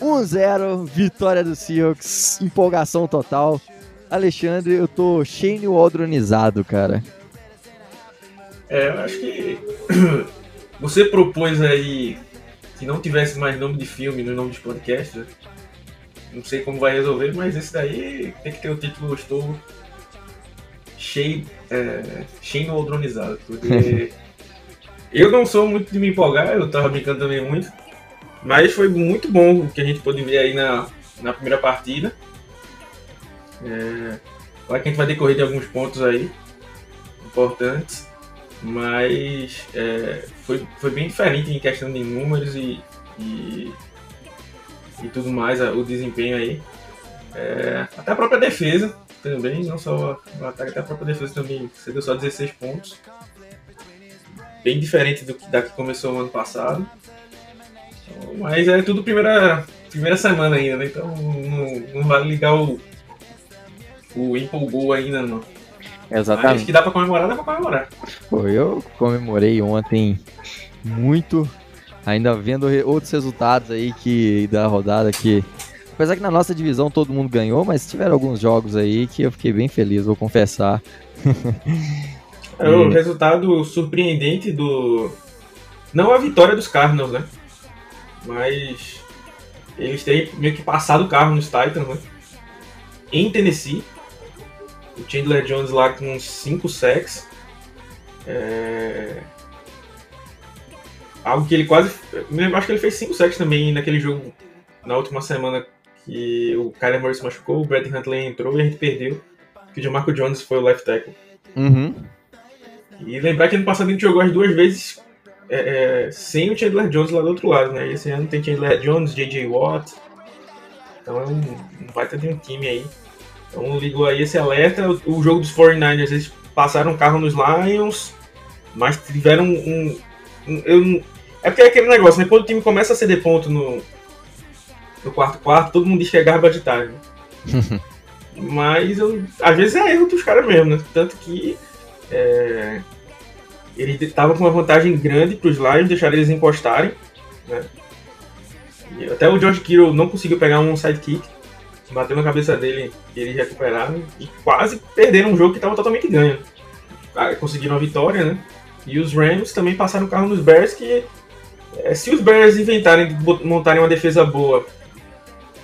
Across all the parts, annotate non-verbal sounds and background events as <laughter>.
1-0, vitória do Seahawks, empolgação total. Alexandre, eu tô cheio Waldronizado, cara. É, eu acho que <clears throat> você propôs aí que não tivesse mais nome de filme no nome de podcast. Né? Não sei como vai resolver, mas esse daí tem que ter o título Estou cheio, é, cheio Waldronizado, porque <laughs> eu não sou muito de me empolgar, eu tava brincando também muito. Mas foi muito bom o que a gente pôde ver aí na, na primeira partida. É, claro que a gente vai decorrer de alguns pontos aí importantes, mas é, foi, foi bem diferente em questão de números e, e, e tudo mais, o desempenho aí. É, até a própria defesa também, não só o ataque, até a própria defesa também cedeu só 16 pontos. Bem diferente do da que começou o ano passado. Mas é tudo primeira, primeira semana ainda, né? Então não, não vale ligar o, o empolgou ainda, não. Exatamente. Mas que dá pra comemorar, dá pra comemorar. Pô, eu comemorei ontem muito, ainda vendo outros resultados aí que da rodada que. Apesar que na nossa divisão todo mundo ganhou, mas tiveram alguns jogos aí que eu fiquei bem feliz, vou confessar. É o <laughs> resultado surpreendente do. Não a vitória dos Cardinals, né? Mas eles têm meio que passado o carro nos Titans, né? Em Tennessee. O Chandler Jones lá com 5 sacks. É... Algo que ele quase. Eu acho que ele fez 5 sacks também naquele jogo na última semana que o Kyler Murray se machucou, o Brad Huntley entrou e a gente perdeu. Que o Jamarco Jones foi o left tackle. Uhum. E lembrar que ano passado a gente jogou as duas vezes é, é, sem o Chandler Jones lá do outro lado, né? Esse ano tem Chandler Jones, J.J. Watt. Então é um, um baita de um time aí. Então ligou aí esse alerta. O, o jogo dos 49ers, eles passaram o carro nos Lions, mas tiveram um. um eu, é porque é aquele negócio, né? Quando o time começa a ceder ponto no, no quarto quarto, todo mundo diz que é garbage time. Né? <laughs> mas eu, às vezes é erro dos caras mesmo, né? Tanto que. É, ele estava com uma vantagem grande para os Lions, deixaram eles encostarem. Né? E até o George Kittle não conseguiu pegar um sidekick, bateu na cabeça dele e eles recuperaram e quase perderam um jogo que estava totalmente ganho. Ah, conseguiram a vitória, né? E os Rams também passaram o carro nos Bears que é, se os Bears inventarem montarem uma defesa boa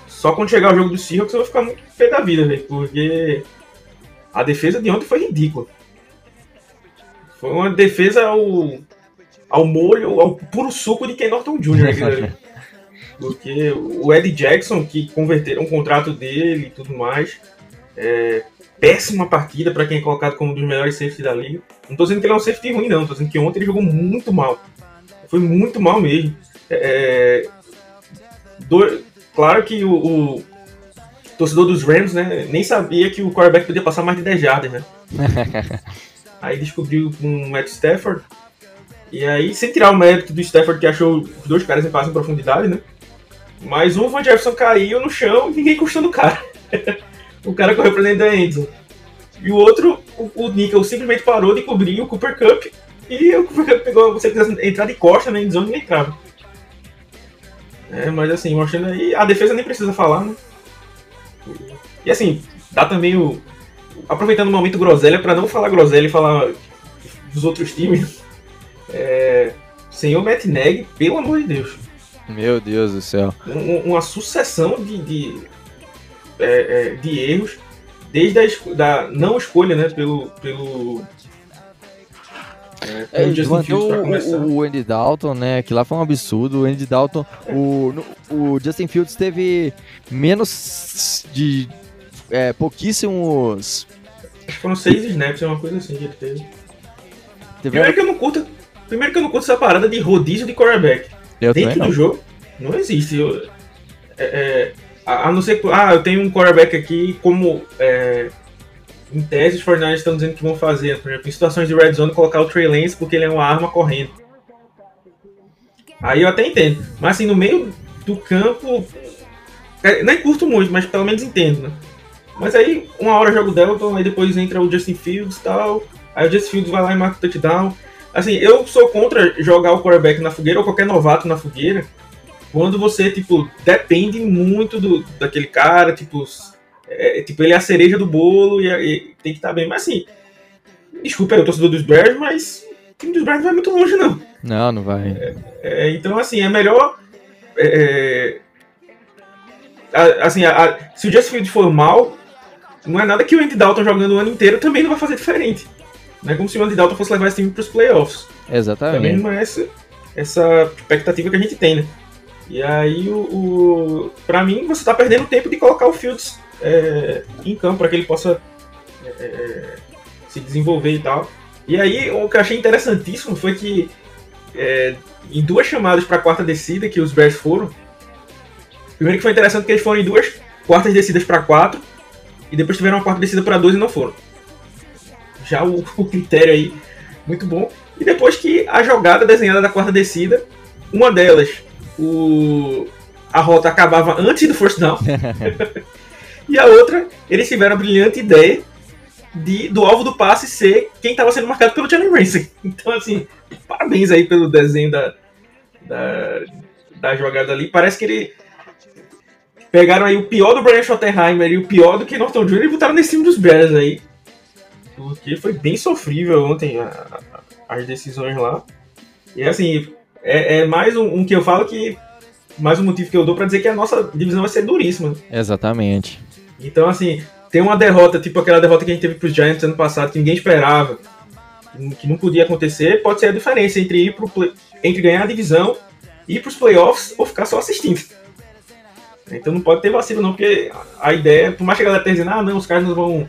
só quando chegar o jogo do Seahawks eu vou ficar muito pé da vida, véio, porque a defesa de ontem foi ridícula. Foi uma defesa ao, ao molho, ao puro suco de Ken Norton Jr. <laughs> Porque o Eddie Jackson, que converteram o contrato dele e tudo mais, é, péssima partida para quem é colocado como um dos melhores safety da liga. Não tô dizendo que ele é um safety ruim, não. Tô dizendo que ontem ele jogou muito mal. Foi muito mal mesmo. É, do, claro que o, o, torcedor dos Rams né, nem sabia que o quarterback podia passar mais de 10 jardas, né? <laughs> Aí descobriu com o Matt Stafford. E aí, sem tirar o mérito do Stafford, que achou os dois caras em passe em profundidade, né? Mas o Van Jefferson caiu no chão e ninguém custando o cara. <laughs> o cara correu pra dentro da endzone. E o outro, o, o Nickel simplesmente parou de cobrir o Cooper Cup. E o Cooper Cup pegou, você quiser entrar de costa na endzone e nem entrava. É, mas assim, mostrando aí, a defesa nem precisa falar, né? E assim, dá também o, aproveitando o momento groselha, para não falar groselha e falar dos outros times, é, senhor Matt Neg, pelo amor de Deus. Meu Deus do céu. Um, uma sucessão de, de, é, é, de erros, desde a da não escolha né, pelo, pelo é, é, o, o Andy Dalton, né? Que lá foi um absurdo. O Andy Dalton, o, o Justin Fields teve menos de é, pouquíssimos foram seis snaps, é uma coisa assim que ele teve. Primeiro que eu não curto. Primeiro que eu não curto essa parada de rodízio de quarterback. Eu Dentro do jogo, não existe. Eu, é, é, A, a não ser que. Ah, eu tenho um quarterback aqui, como. É, em tese, os 49ers estão dizendo que vão fazer, por exemplo, em situações de red zone, colocar o Trey Lance porque ele é uma arma correndo. Aí eu até entendo. Mas assim, no meio do campo. É, nem curto muito, mas pelo menos entendo, né? Mas aí, uma hora joga o Delton, aí depois entra o Justin Fields e tal. Aí o Justin Fields vai lá e marca o touchdown. Assim, eu sou contra jogar o quarterback na fogueira ou qualquer novato na fogueira quando você, tipo, depende muito do, daquele cara, tipo, é, tipo, ele é a cereja do bolo e, e tem que estar tá bem. Mas assim, desculpa aí o torcedor dos Bears, mas o time dos Bears não vai muito longe, não. Não, não vai. É, é, então, assim, é melhor. É, assim, a, a, se o Justin Field for mal, não é nada que o Andy Dalton jogando o ano inteiro também não vai fazer diferente. Não é como se o Andy Dalton fosse levar esse time para os playoffs. Exatamente. Também não é essa, essa expectativa que a gente tem, né? E aí, o, o para mim, você está perdendo tempo de colocar o Fields é, em campo para que ele possa é, é, se desenvolver e tal. E aí, o que eu achei interessantíssimo foi que é, em duas chamadas para a quarta descida que os Bears foram, primeiro que foi interessante que eles foram em duas quartas descidas para quatro e depois tiveram uma quarta descida para dois e não foram. Já o, <laughs> o critério aí, muito bom. E depois que a jogada desenhada da quarta descida, uma delas o, a rota acabava antes do first down. <laughs> <laughs> e a outra, eles tiveram a brilhante ideia de, do alvo do passe ser quem estava sendo marcado pelo Jalen Ramsey. Então, assim, parabéns aí pelo desenho da, da, da jogada ali. Parece que ele pegaram aí o pior do Brian Schottenheimer e o pior do que Norton Jr. e botaram nesse time dos Bears aí. Porque foi bem sofrível ontem a, a, as decisões lá. E assim, é, é mais um, um, que eu falo que. Mais um motivo que eu dou para dizer que a nossa divisão vai ser duríssima. Exatamente. Então, assim, tem uma derrota, tipo aquela derrota que a gente teve pros Giants ano passado, que ninguém esperava, que não podia acontecer, pode ser a diferença entre ir pro play, entre ganhar a divisão, ir pros playoffs ou ficar só assistindo. Então não pode ter vacilo não, porque a ideia, por mais que a galera esteja dizendo, ah não, os caras vão,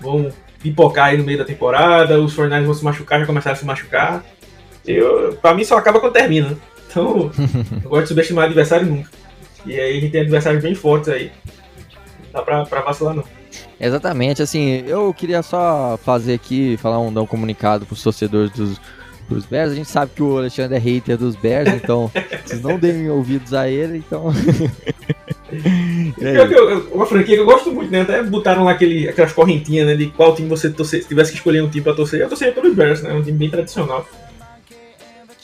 vão pipocar aí no meio da temporada, os Fortnite vão se machucar, já começaram a se machucar. Eu, pra mim só acaba quando termina. Então, <laughs> eu gosto de subestimar adversário nunca. E aí a gente tem adversários bem fortes aí. Não dá pra, pra vacilar não. Exatamente, assim, eu queria só fazer aqui, falar um, dar um comunicado pros torcedores dos, dos Bears. A gente sabe que o Alexandre é hater dos Bears, então <laughs> vocês não deem ouvidos a ele, então. <laughs> é. uma franquia que eu gosto muito, né? Até botaram lá aquele, aquelas correntinhas né, de qual time você torcer, se tivesse que escolher um time pra torcer. Eu torceria pelos Bears, né? Um time bem tradicional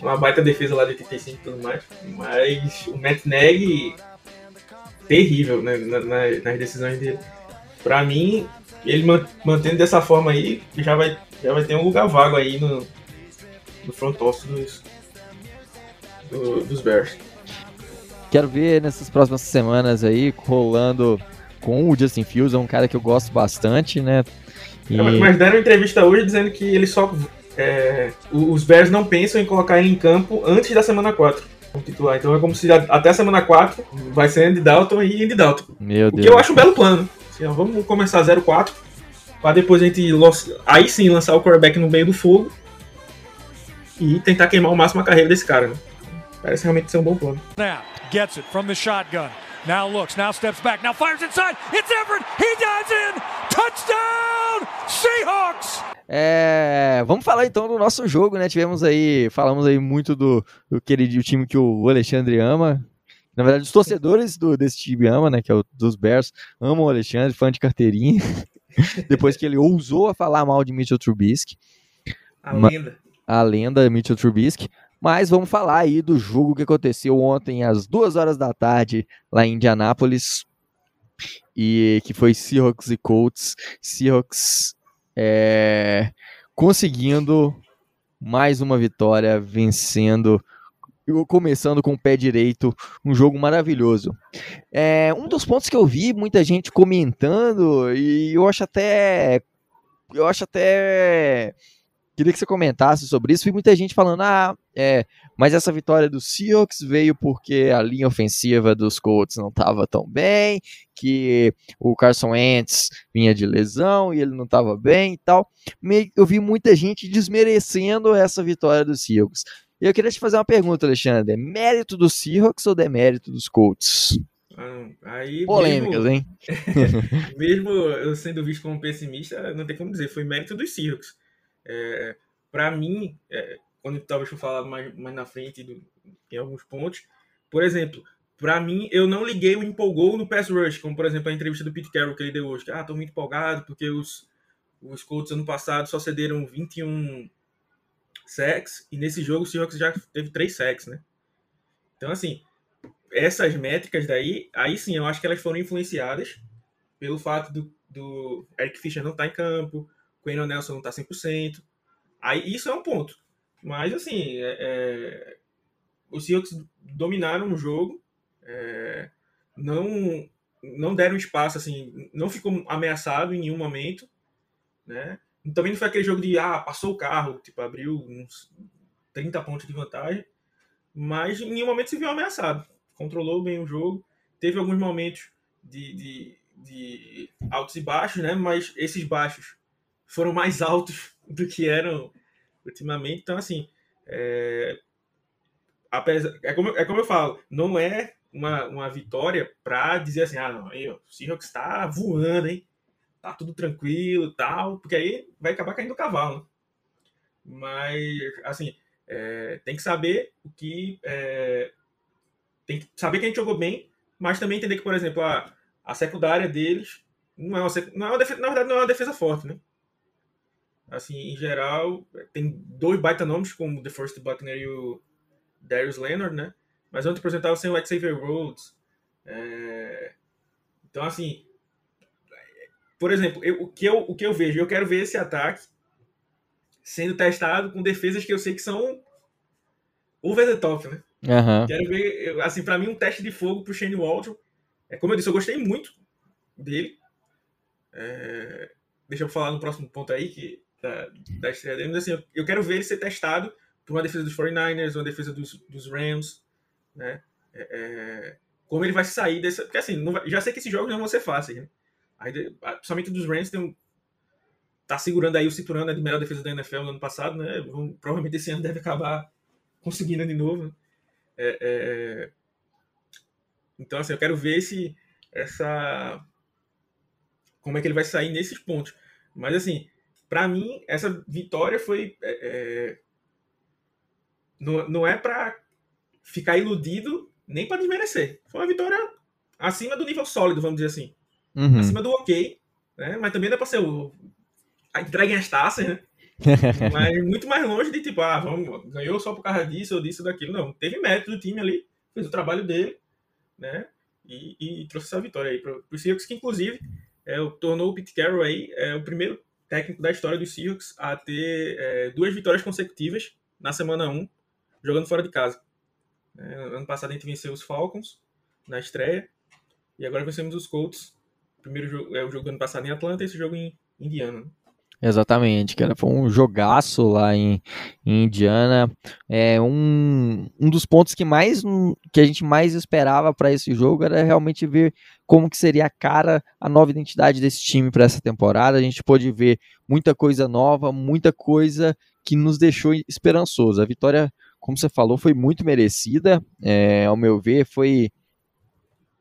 uma baita defesa lá de 85 e tudo mais. Mas o Matt Nagy, terrível né, na, na, nas decisões dele. Pra mim, ele mantendo dessa forma aí, já vai, já vai ter um lugar vago aí no, no front office dos, do, dos Bears. Quero ver nessas próximas semanas aí rolando com o Justin Fields, é um cara que eu gosto bastante, né? E... É, mas deram entrevista hoje dizendo que ele só é, os Bears não pensam em colocar ele em campo antes da semana 4 como titular. Então é como se até a semana 4 vai ser Andy Dalton e Andy Dalton. Meu o Deus. que eu acho um belo plano. Assim, ó, vamos começar 0-4 para depois a gente aí sim lançar o quarterback no meio do fogo e tentar queimar ao máximo a carreira desse cara. Né? Parece realmente ser um bom plano. Gets it from the shotgun. Now looks, now steps back, now fires inside. It's Everett. He dives in. Touchdown, Seahawks. É, vamos falar então do nosso jogo, né? Tivemos aí, falamos aí muito do, do querido time que o Alexandre ama. Na verdade, os torcedores do, desse time ama, né? Que é o dos Bears, amam o Alexandre, fã de carteirinha. <laughs> Depois que ele ousou a falar mal de Mitchell Trubisky. A lenda. A lenda Mitchell Trubisky. Mas vamos falar aí do jogo que aconteceu ontem às duas horas da tarde lá em Indianápolis. E que foi Seahawks e Colts. Seahawks é, conseguindo mais uma vitória, vencendo, começando com o pé direito, um jogo maravilhoso. É, um dos pontos que eu vi muita gente comentando, e eu acho até. Eu acho até Queria que você comentasse sobre isso. Vi muita gente falando, ah, é, mas essa vitória do Seahawks veio porque a linha ofensiva dos Colts não estava tão bem, que o Carson Wentz vinha de lesão e ele não estava bem e tal. Eu vi muita gente desmerecendo essa vitória do Seahawks. E eu queria te fazer uma pergunta, Alexandre. É mérito do Seahawks ou demérito dos Colts? Ah, aí, Polêmicas, mesmo, hein? <laughs> mesmo eu sendo visto como pessimista, não tem como dizer, foi mérito dos Seahawks. É, para mim, é, quando talvez eu falar mais, mais na frente do, em alguns pontos, por exemplo, para mim, eu não liguei o empolgou no pass rush, como por exemplo a entrevista do Pete Carroll que ele deu hoje, que ah, tô muito empolgado porque os, os Colts ano passado só cederam 21 sacks e nesse jogo o Seahawks já teve 3 sacks, né? Então, assim, essas métricas daí, aí sim, eu acho que elas foram influenciadas pelo fato do, do Eric Fischer não estar tá em campo, Quentin Nelson não tá 100%. Aí isso é um ponto. Mas, assim, é, é, os Seahawks dominaram o jogo, é, não, não deram espaço, assim, não ficou ameaçado em nenhum momento, né? Também não foi aquele jogo de, ah, passou o carro, tipo, abriu uns 30 pontos de vantagem, mas em nenhum momento se viu ameaçado. Controlou bem o jogo, teve alguns momentos de, de, de altos e baixos, né? Mas esses baixos foram mais altos <laughs> do que eram ultimamente. Então, assim, é, apesar, é, como, é como eu falo, não é uma, uma vitória para dizer assim, ah, não, aí, o Seahawks está voando, hein? Tá tudo tranquilo tal, porque aí vai acabar caindo o cavalo. Mas, assim, é, tem que saber o que. É, tem que saber que a gente jogou bem, mas também entender que, por exemplo, a, a secundária deles não é uma, não é uma defesa, na verdade, não é uma defesa forte, né? Assim, em geral, tem dois baita nomes, como The First Buckner e o Darius Leonard, né? Mas ontem apresentava sem o Xavier Rhodes. É... Então, assim, por exemplo, eu, o, que eu, o que eu vejo, eu quero ver esse ataque sendo testado com defesas que eu sei que são over the top, né? Uhum. Quero ver, assim, para mim, um teste de fogo pro Shane Waldron. É, como eu disse, eu gostei muito dele. É, deixa eu falar no próximo ponto aí, que da, da estreia dele. Mas, assim, eu, quero ver ele ser testado por uma defesa dos 49ers, uma defesa dos, dos Rams, né? É, é como ele vai sair dessa. Porque, assim, vai, já sei que esses jogos não vão ser fáceis, né? Aí, principalmente dos Rams, tem um, tá segurando aí o cinturão né, de melhor defesa da NFL no ano passado, né? Vão, provavelmente esse ano deve acabar conseguindo de novo. Né? É, é... Então, assim, eu quero ver se essa como é que ele vai sair nesses pontos. Mas, assim, para mim, essa vitória foi. É, é não, não é para ficar iludido nem para desmerecer. Foi uma vitória acima do nível sólido, vamos dizer assim. Uhum. Acima do ok, né? Mas também é para ser o, entreguem as taças, né? <laughs> Mas muito mais longe de tipo, ah, vamos, ganhou só por causa disso ou disso ou daquilo. Não, teve mérito do time ali, fez o trabalho dele, né? E, e trouxe essa vitória aí para os Seahawks, que inclusive é, tornou o Pete Carroll aí é, o primeiro técnico da história dos Seahawks a ter é, duas vitórias consecutivas na semana 1, jogando fora de casa. É, ano passado a gente venceu os Falcons na estreia e agora vencemos os Colts. O primeiro jogo é o jogo do ano passado em Atlanta e esse jogo em Indiana. Exatamente, cara. Foi um jogaço lá em, em, Indiana. É um, um dos pontos que mais que a gente mais esperava para esse jogo era realmente ver como que seria a cara, a nova identidade desse time para essa temporada. A gente pôde ver muita coisa nova, muita coisa que nos deixou esperançoso. A vitória, como você falou, foi muito merecida. É, ao meu ver, foi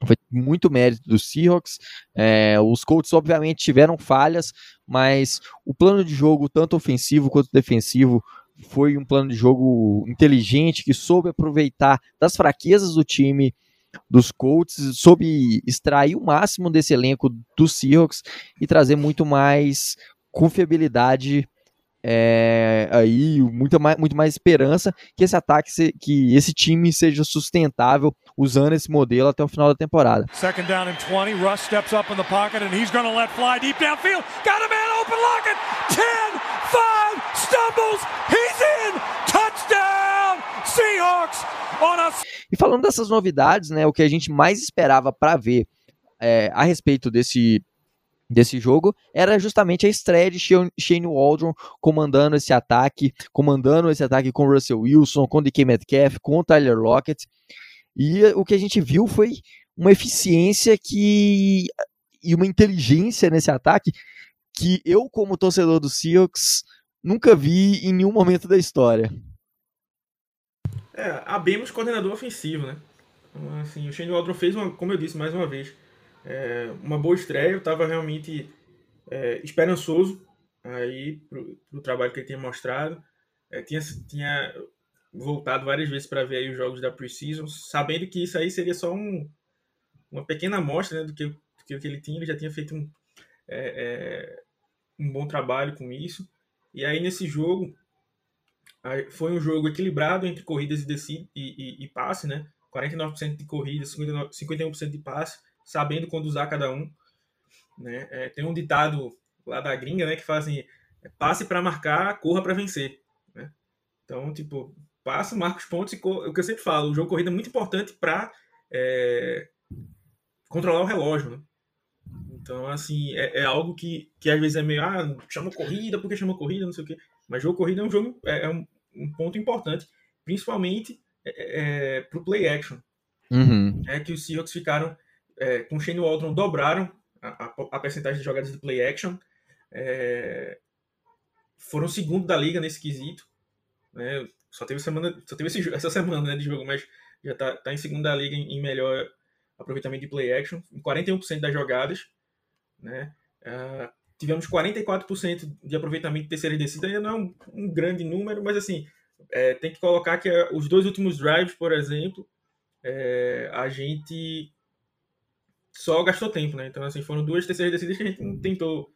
foi muito mérito dos Seahawks. É, os Colts, obviamente, tiveram falhas, mas o plano de jogo, tanto ofensivo quanto defensivo, foi um plano de jogo inteligente que soube aproveitar das fraquezas do time dos Colts, soube extrair o máximo desse elenco dos Seahawks e trazer muito mais confiabilidade é, aí muito mais, muito mais esperança que esse ataque, se, que esse time seja sustentável usando esse modelo até o final da temporada. Second down and 20, Russ steps up in the pocket and he's going to let fly deep downfield. Got a man open, Lockett. 10, 5, stumbles, he's in. Touchdown, Seahawks on us. E falando dessas novidades, né, o que a gente mais esperava para ver é, a respeito desse desse jogo era justamente a estreia de Shane Waldron comandando esse ataque, comandando esse ataque com Russell Wilson, com DK Metcalf, com Tyler Lockett. E o que a gente viu foi uma eficiência que e uma inteligência nesse ataque que eu como torcedor do Seahawks nunca vi em nenhum momento da história. É, abrimos coordenador ofensivo, né? Então, assim, o Shane Waldron fez, uma, como eu disse mais uma vez, é, uma boa estreia. Eu estava realmente é, esperançoso aí pro, pro trabalho que ele tinha mostrado. É, tinha, tinha voltado várias vezes para ver os jogos da Precision, sabendo que isso aí seria só um, uma pequena amostra né, do, que, do que ele tinha. Ele já tinha feito um, é, é, um bom trabalho com isso. E aí nesse jogo foi um jogo equilibrado entre corridas e, decide, e, e, e passe, né? 49% de corrida, 59, 51% de passe, sabendo quando usar cada um. Né? É, tem um ditado lá da gringa, né, que fala assim, passe para marcar, corra para vencer. Né? Então, tipo, passa, marca os pontos e o que eu sempre falo, o jogo corrida é muito importante para é, controlar o relógio. Né? Então, assim, é, é, algo que, que às vezes é meio, ah, chama corrida, porque chama corrida, não sei o quê. Mas jogo corrida é um jogo, é, é um, um, ponto importante, principalmente é, é para o play action. Uhum. É que os Seahawks ficaram, é, com Shane Waldron, dobraram a, a, a percentagem de jogadas de play action. É, foram segundo da liga nesse quesito. Né? Só teve semana, só teve esse, essa semana né, de jogo, mas já está tá em segunda liga em, em, melhor aproveitamento de play action, em 41% das jogadas. Né? Uh, tivemos 44% de aproveitamento de terceira descida, ainda não é um, um grande número, mas assim, é, tem que colocar que é, os dois últimos drives, por exemplo, é, a gente só gastou tempo, né? Então, assim, foram duas terceiras descidas que a gente não tentou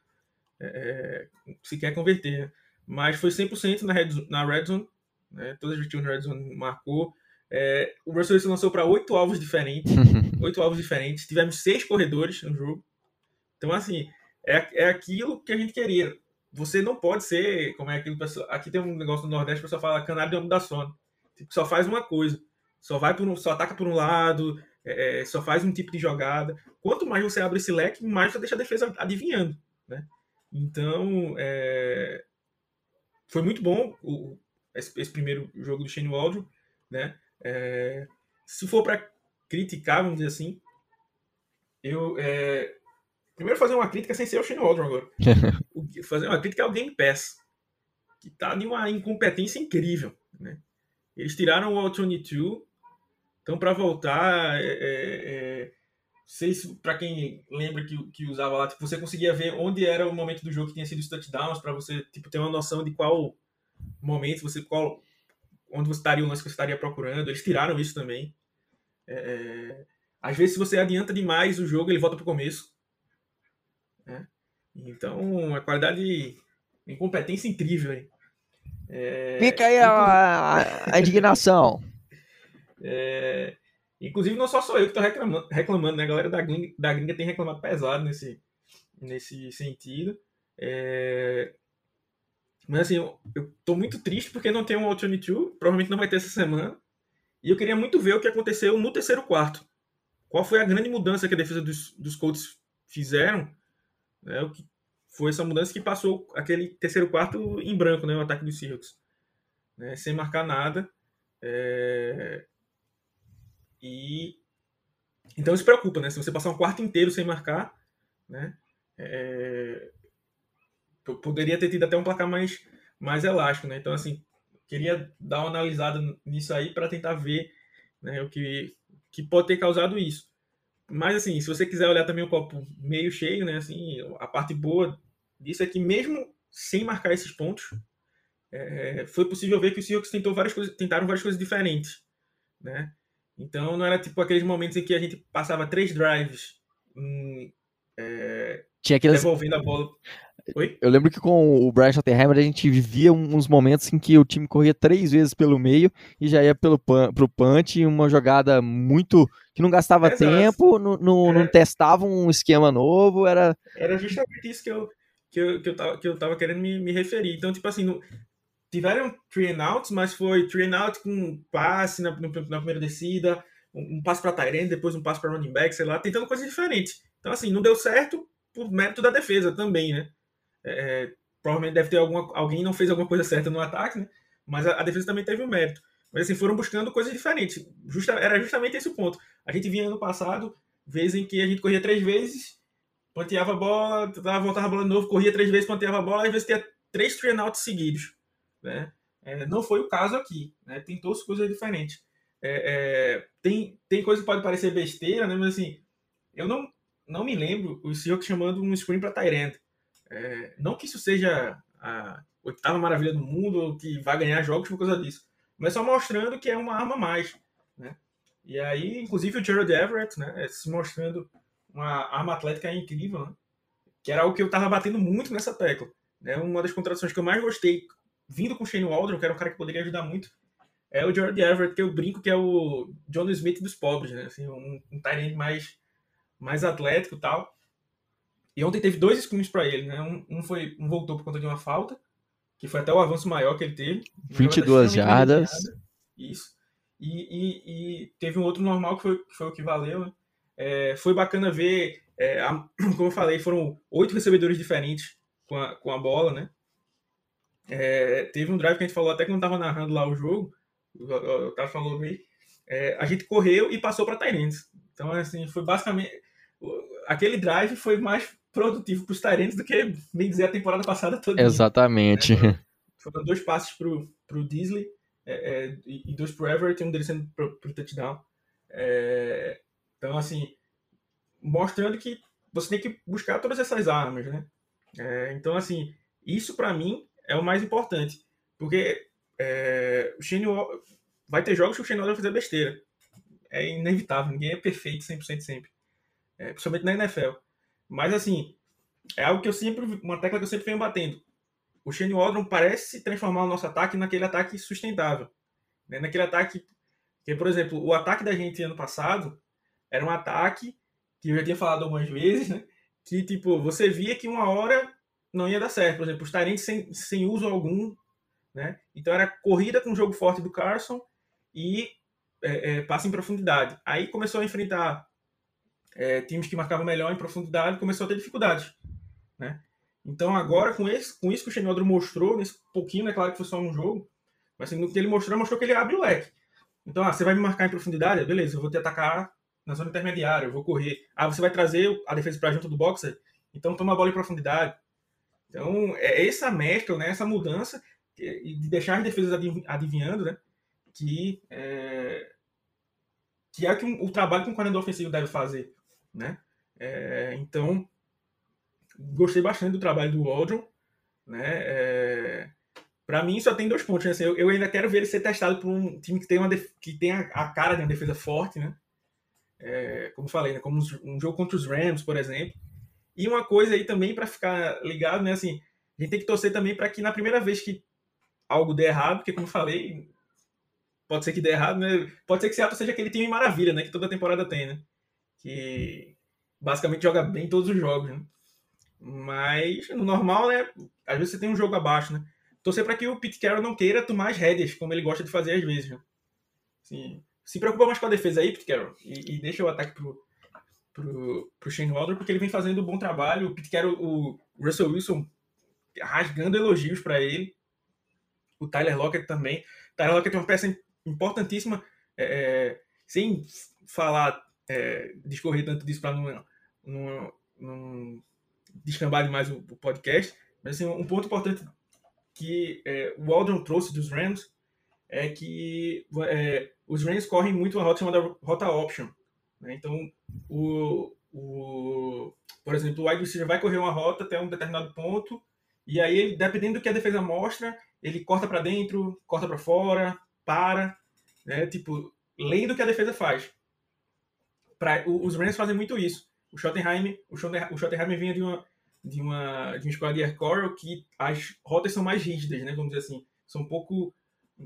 é, sequer converter. Né? Mas foi 100% na red, na red zone, né? todas as vezes na red zone marcou. É, o Russell Wilson lançou para oito alvos diferentes, <laughs> oito alvos diferentes. Tivemos seis corredores no jogo. Então, assim, é, é aquilo que a gente queria. Você não pode ser, como é aquilo, pessoal, aqui tem um negócio no Nordeste, o pessoal fala canário de homem da sono. Tipo, só faz uma coisa. Só vai por um, só ataca por um lado, é, é, só faz um tipo de jogada. Quanto mais você abre esse leque, mais você deixa a defesa adivinhando, né? Então, é, foi muito bom o, esse, esse, primeiro jogo do Shane Waldron, né? É, se for para criticar, vamos dizer assim, eu é, primeiro fazer uma crítica sem ser o Shane Waldron agora. <laughs> fazer uma crítica ao Game Pass, que tá de uma incompetência incrível, né? Eles tiraram o All 22 então, para voltar, é, é, é sei se para quem lembra que, que usava lá, tipo, você conseguia ver onde era o momento do jogo que tinha sido os touchdowns, para você tipo, ter uma noção de qual momento, você qual, onde você estaria o lance que você estaria procurando. Eles tiraram isso também. É, é às vezes, se você adianta demais o jogo, ele volta para o começo. Né? Então, a qualidade, incompetência incrível. Hein? É, Fica aí a, a indignação. <laughs> É, inclusive, não só sou eu que estou reclamando, reclamando, né? A galera da gringa, da gringa tem reclamado pesado nesse, nesse sentido. É, mas assim, eu, tô muito triste porque não tem um Alternative provavelmente não vai ter essa semana. E eu queria muito ver o que aconteceu no terceiro quarto. Qual foi a grande mudança que a defesa dos, dos Colts fizeram? Né, o que foi essa mudança que passou aquele terceiro quarto em branco, né, o ataque dos Seahawks. Né, sem marcar nada. É, e então isso preocupa, né? Se você passar um quarto inteiro sem marcar, né? É... Poderia ter tido até um placar mais, mais elástico, né? Então, assim, queria dar uma analisada nisso aí para tentar ver né, o que, que pode ter causado isso. Mas, assim, se você quiser olhar também o copo meio cheio, né? Assim, a parte boa disso é que mesmo sem marcar esses pontos, é, foi possível ver que o Seahawks tentou várias coisas, tentaram várias coisas diferentes, né? Então não era tipo aqueles momentos em que a gente passava três drives em, é, Tinha aqueles... devolvendo a bola. Oi? Eu lembro que com o Brian Schottenheimer a gente vivia uns momentos em que o time corria três vezes pelo meio e já ia pelo pan, pro punch, uma jogada muito que não gastava Exato. tempo, não, não, não, testava um esquema novo, era era justamente isso que eu que eu, que eu, tava, que eu tava querendo me, me referir. Então, tipo assim, no, tiveram three and outs, mas foi three and out com passe na, na primeira descida, um, um passe para Tyrene, depois um passe para running back, sei lá, tentando coisas diferentes. Então, assim, não deu certo por mérito da defesa também, né? É, é, provavelmente deve ter alguma, alguém não fez alguma coisa certa no ataque, né? Mas a, a defesa também teve um mérito. Mas, assim, foram buscando coisas diferentes. Justa, era justamente esse o ponto. A gente vinha ano passado, vezes em que a gente corria três vezes, panteava a bola, voltava a bola de novo, corria três vezes, panteava a bola, às vezes tinha três three and outs seguidos. Né? É, não foi o caso aqui, né? tentou-se coisas diferentes. é, é, tem, tem coisa que pode parecer besteira, né? Mas assim, eu não, não me lembro o Seahawks chamando um screen para Tyrant. É, não que isso seja a oitava maravilha do mundo ou que vai ganhar jogos por causa disso, mas só mostrando que é uma arma a mais, né? E aí, inclusive o Gerald Everett, né, se mostrando uma arma atlética incrível, né? que era o que eu tava batendo muito nessa tecla. Né? Uma das contratações que eu mais gostei, vindo com o Shane Waldron, que era um cara que poderia ajudar muito, é o Gerald Everett, que eu brinco que é o John Smith dos pobres, né? Assim, um, um tight mais, mais atlético e tal. E ontem teve dois screens para ele, né? Um, um, foi, um voltou por conta de uma falta, que foi até o avanço maior que ele teve. 22 jardas. Isso. E, e, e, teve um outro normal que foi, que foi o que valeu. Né? É, foi bacana ver, é, a, <clears throat> como eu falei, foram oito recebedores diferentes com a, com a bola, né? É, teve um drive que a gente falou até que não estava narrando lá o jogo, o cara falou meio, é, a gente correu e passou para Tyrants. Então, assim, foi basicamente. Aquele drive foi mais produtivo para os Tyrants do que, bem dizer, a temporada passada toda. Exatamente. Né? Foram dois passes para o Disley é, é, e dois para o Everett, um deles sendo para o touchdown. É, então, assim, mostrando que você tem que buscar todas essas armas, né? É, então, assim, isso para mim é o mais importante. Porque é, o Shane vai ter jogos que o Shane vai fazer besteira. É inevitável, ninguém é perfeito 100% sempre. É, principalmente na NFL. Mas, assim, é algo que eu sempre, uma tecla que eu sempre venho batendo. O Shane Waldron parece transformar o nosso ataque naquele ataque sustentável. Né? Naquele ataque que, por exemplo, o ataque da gente ano passado era um ataque que eu já tinha falado algumas vezes, né? Que, tipo, você via que uma hora não ia dar certo. Por exemplo, os Tyrants sem, sem uso algum, né? Então era corrida com o jogo forte do Carson e é, é, passe em profundidade. Aí começou a enfrentar é, times que marcavam melhor em profundidade começou a ter dificuldades, né? Então agora com, esse, com isso que o Shenodro mostrou, nesse pouquinho, é né, claro que foi só um jogo, mas assim, no que ele mostrou, mostrou que ele abre o leque. Então, ah, você vai me marcar em profundidade? Beleza, eu vou te atacar na zona intermediária, eu vou correr. Ah, você vai trazer a defesa para junto do boxer? Então toma a bola em profundidade. Então, é essa mescla, né, essa mudança de deixar as defesas adivinhando, né, que é, que é que o trabalho que um coordenador ofensivo deve fazer, né? É, então, gostei bastante do trabalho do Waldron, né? É, para mim só tem dois pontos. Né? Assim, eu, eu, ainda quero ver ele ser testado por um time que tem, uma que tem a, a cara de uma defesa forte, né? É, como falei, né? como um jogo contra os Rams, por exemplo. E uma coisa aí também para ficar ligado, né? Assim, a gente tem que torcer também para que na primeira vez que algo der errado, porque como falei, pode ser que dê errado, né? Pode ser que Seattle seja aquele time maravilha, né? Que toda temporada tem, né? Que basicamente joga bem todos os jogos, né? Mas no normal, né? Às vezes você tem um jogo abaixo, né? Torcer para que o Pete Carroll não queira tomar as rédeas, como ele gosta de fazer às vezes, né? Assim, se preocupa mais com a defesa aí, Pete Carroll, e, e deixa o ataque pro, pro, pro Shane Waldron, porque ele vem fazendo um bom trabalho. O Pete Carroll, o Russell Wilson rasgando elogios para ele. O Tyler Lockett também. O Tyler Lockett é uma peça importantíssima, é, é, sem falar, é, discorrer tanto disso para não, não, não descambar demais o, o, podcast, mas assim, um ponto importante que é, o Waldron trouxe dos Rams é que é, os Rams correm muito uma rota chamada rota option. Né? Então, o, o, por exemplo, o wide receiver vai correr uma rota até um determinado ponto, e aí, dependendo do que a defesa mostra, ele corta para dentro, corta para fora, para, né? Tipo, lendo o que a defesa faz. Pra, os Rams fazem muito isso. O Schottenheim, o Schottenheim, o Schottenheim vinha de uma de uma de uma escola de Air que as rotas são mais rígidas, né? Vamos dizer assim, são um pouco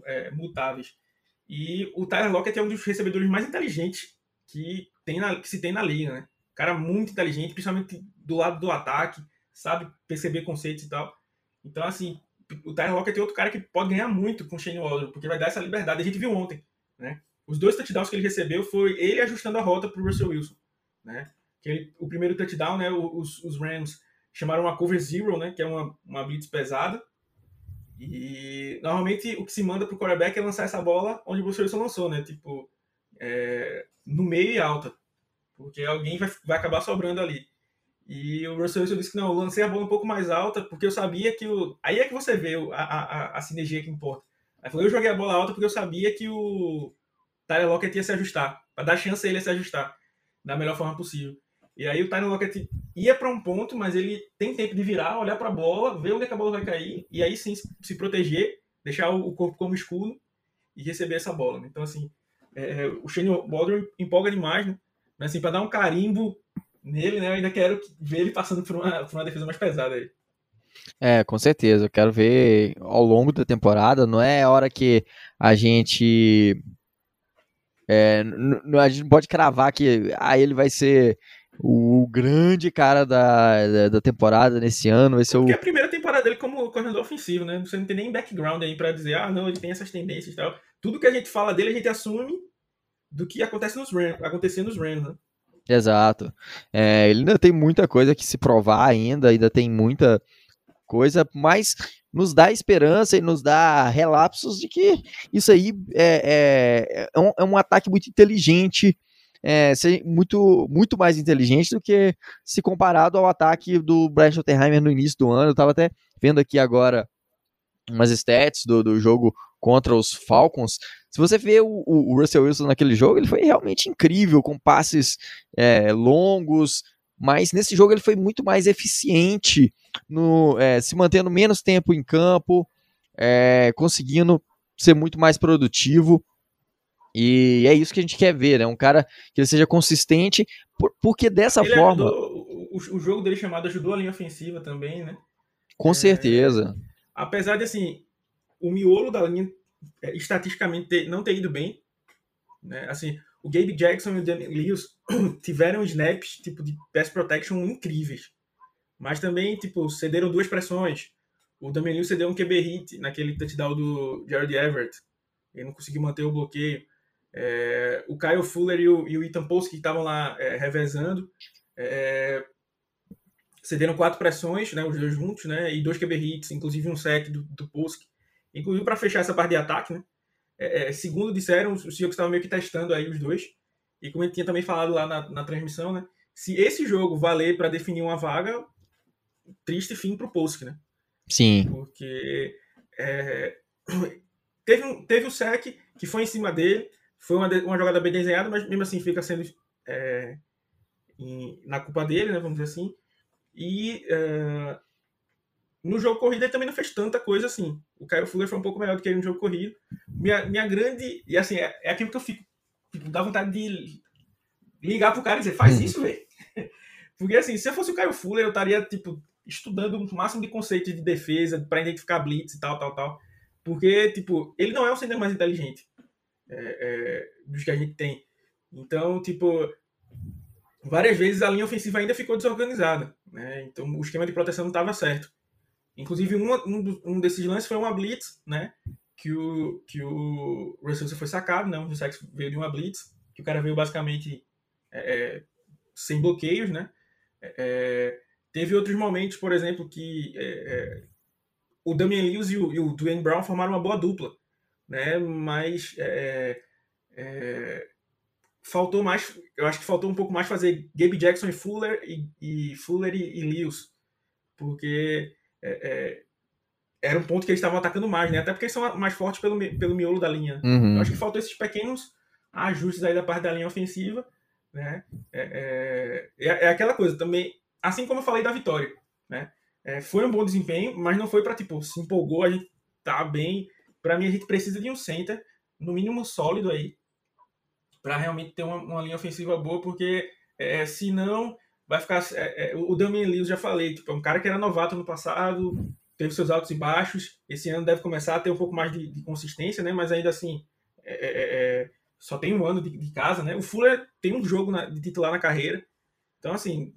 é, mutáveis. E o Tyler Lockett é um dos recebedores mais inteligentes que tem na, que se tem na liga, né? Cara muito inteligente, principalmente do lado do ataque, sabe perceber conceitos e tal. Então assim, o Tyler Lockett é outro cara que pode ganhar muito com o Shane Waldron, porque vai dar essa liberdade. A gente viu ontem, né? Os dois touchdowns que ele recebeu foi ele ajustando a rota para o Russell Wilson, né? Que ele, o primeiro touchdown, né? Os, os Rams chamaram uma cover zero, né? Que é uma, uma blitz pesada. E normalmente o que se manda para o quarterback é lançar essa bola onde o Russell Wilson lançou, né? Tipo, é, no meio e alta. Porque alguém vai, vai acabar sobrando ali. E o Russell Wilson disse que não, eu lancei a bola um pouco mais alta porque eu sabia que o. Aí é que você vê a, a, a sinergia que importa. Aí falou, eu joguei a bola alta porque eu sabia que o, Tyler Lockett ia se ajustar, para dar chance a ele a se ajustar da melhor forma possível. E aí o Tyler Lockett ia para um ponto, mas ele tem tempo de virar, olhar para a bola, ver onde é a bola vai cair, e aí sim se proteger, deixar o corpo como escudo e receber essa bola. Né? Então, assim, é, o Shane Baldwin empolga demais, né? Mas, assim, para dar um carimbo nele, né? Eu ainda quero ver ele passando por uma, por uma defesa mais pesada aí. É, com certeza. Eu quero ver ao longo da temporada. Não é hora que a gente. É, a gente não pode cravar que ah, ele vai ser o grande cara da, da, da temporada nesse ano. Vai ser Porque o... é a primeira temporada dele como coordenador ofensivo, né? Você não tem nem background aí para dizer, ah, não, ele tem essas tendências e tal. Tudo que a gente fala dele, a gente assume do que acontece nos Rams, nos Rams, né? Exato. É, ele ainda tem muita coisa que se provar ainda, ainda tem muita coisa, mas nos dá esperança e nos dá relapsos de que isso aí é, é, é, um, é um, ataque muito inteligente, é, muito, muito mais inteligente do que se comparado ao ataque do Brian Schottenheimer no início do ano. Eu estava até vendo aqui agora umas stats do, do jogo contra os Falcons. Se você vê o, o, Russell Wilson naquele jogo, ele foi realmente incrível, com passes é, longos, mas nesse jogo ele foi muito mais eficiente, no, é, se mantendo menos tempo em campo, é, conseguindo ser muito mais produtivo. E é isso que a gente quer ver, né? Um cara que ele seja consistente, por, porque dessa ele forma. Ajudou, o, o, jogo dele chamado ajudou a linha ofensiva também, né? Com é, certeza. Apesar de assim, o miolo da linha é, estatisticamente não ter ido bem, né? Assim, o Gabe Jackson e o Damian Lewis <clears throat> tiveram snaps tipo de pass protection incríveis, mas também tipo cederam duas pressões. O Damian Lewis cedeu um QB hit naquele touchdown do Jared Everett, ele não conseguiu manter o bloqueio. É, o Kyle Fuller e o, e o Ethan Post que estavam lá é, revezando é, cederam quatro pressões, né, os dois juntos, né, e dois QB hits, inclusive um sec do, do Inclusive, para fechar essa parte de ataque, né? É, é segundo disseram, os Seahawks estavam meio que testando aí os dois. E como gente tinha também falado lá na, na transmissão, né? Se esse jogo valer para definir uma vaga, triste fim para o Polsk, né? Sim. Porque é, <clears throat> teve, um, teve um sec que foi em cima dele, foi uma, uma jogada bem desenhada, mas mesmo assim fica sendo é, em, na culpa dele, né? Vamos dizer assim. E é, no jogo corrido ele também não fez tanta coisa assim. O Kyle Fuller foi um pouco melhor do que ele no jogo corrido. Minha, minha grande. E assim, é, é aquilo que eu fico. Tipo, dá vontade de ligar pro cara e dizer, faz isso, velho. <laughs> Porque assim, se eu fosse o Kyle Fuller, eu estaria, tipo, estudando o máximo de conceitos de defesa para identificar blitz e tal, tal, tal. Porque, tipo, ele não é o center mais inteligente é, é, dos que a gente tem. Então, tipo, várias vezes a linha ofensiva ainda ficou desorganizada. Né? Então, o esquema de proteção não estava certo. Inclusive, uma, um, um, desses lances foi uma blitz, né? Que o, que o Russell foi sacado, né? O Sacks veio de uma blitz, que o cara veio basicamente é, é sem bloqueios, né? É, é, teve outros momentos, por exemplo, que é, é, o Damian Lewis e o, e o Dwayne Brown formaram uma boa dupla, né? Mas faltou mais, eu acho que faltou um pouco mais fazer Gabe Jackson e Fuller e, e Fuller e, e Lewis, porque é, é, era um ponto que eles estavam atacando mais, né? Até porque eles são mais fortes pelo, pelo miolo da linha. Uhum. Eu acho que faltou esses pequenos ajustes aí da parte da linha ofensiva, né? É, é, é, é aquela coisa também, assim como eu falei da vitória, né? É, foi um bom desempenho, mas não foi para tipo se empolgou, a gente tá bem. Para mim a gente precisa de um center no mínimo sólido aí para realmente ter uma, uma, linha ofensiva boa, porque é, se não vai ficar. É, é, o Damian Lewis já falei, tipo, é um cara que era novato no passado, teve seus altos e baixos. Esse ano deve começar a ter um pouco mais de, de consistência, né? Mas ainda assim, é, é, é só tem um ano de, de, casa, né? O Fuller tem um jogo na, de titular na carreira. Então, assim,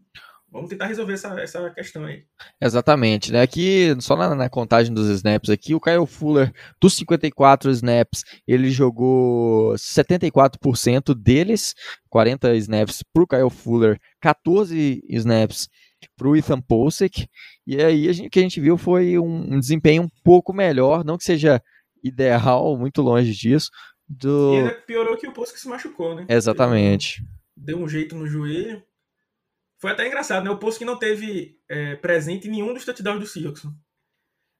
vamos tentar resolver essa, essa questão aí. Exatamente, né? Aqui, só na, na, contagem dos snaps aqui, o Kyle Fuller, dos 54 snaps, ele jogou 74% deles, 40 snaps pro Kyle Fuller, 14 snaps pro Ethan Posek, e aí o que a gente viu foi um, um, desempenho um pouco melhor, não que seja ideal, muito longe disso, do... E ainda piorou que o Posek se machucou, né? Exatamente. Ele deu um jeito no joelho, foi até engraçado, né? O Post que não teve é, presente em nenhum dos touchdowns do Seahawks.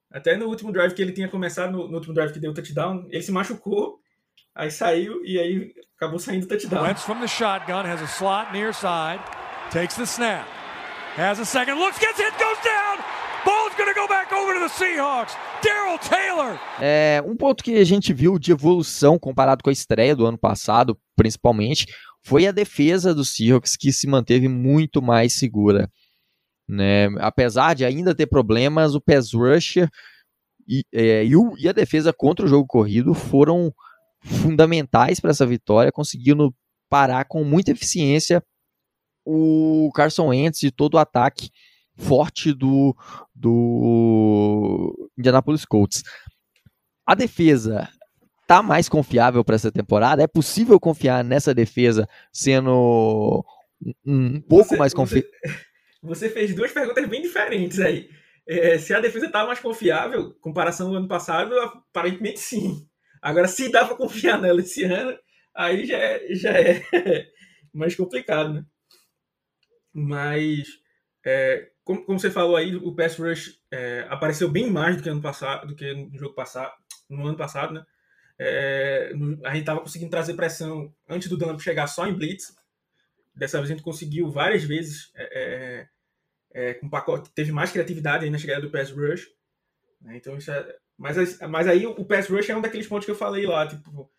Até no último drive que ele tinha começado, no, no, último drive que deu o touchdown, ele se machucou. Aí saiu e aí acabou saindo o touchdown. Wentz from the shotgun has a slot near side, takes the snap, has a second, looks, gets hit, goes down. Ball's gonna go back over to the Seahawks. Daryl Taylor. É, um ponto que a gente viu de evolução comparado com a estreia do ano passado, principalmente, foi a defesa do Seahawks que se manteve muito mais segura. Né? Apesar de ainda ter problemas, o pass rusher e, é, e, o, e a defesa contra o jogo corrido foram fundamentais para essa vitória, conseguindo parar com muita eficiência o Carson Wentz e todo o ataque forte do, do Indianapolis Colts. A defesa tá mais confiável para essa temporada? É possível confiar nessa defesa sendo um, pouco você, mais confiável? Você, <laughs> você, fez duas perguntas bem diferentes aí. É, se a defesa tá mais confiável, comparação do ano passado, aparentemente sim. Agora, se dá para confiar nela esse ano, aí já é, já é <laughs> mais complicado, né? Mas, é, como, como, você falou aí, o pass rush é, apareceu bem mais do que ano passado, do que no jogo passado, no ano passado, né? É, a gente estava conseguindo trazer pressão antes do Dunlap chegar só em blitz. Dessa vez a gente conseguiu várias vezes é, é, é com pacote, teve mais criatividade aí na chegada do pass rush. Né? Então é, mas, mas aí o pass rush é um daqueles pontos que eu falei lá, tipo,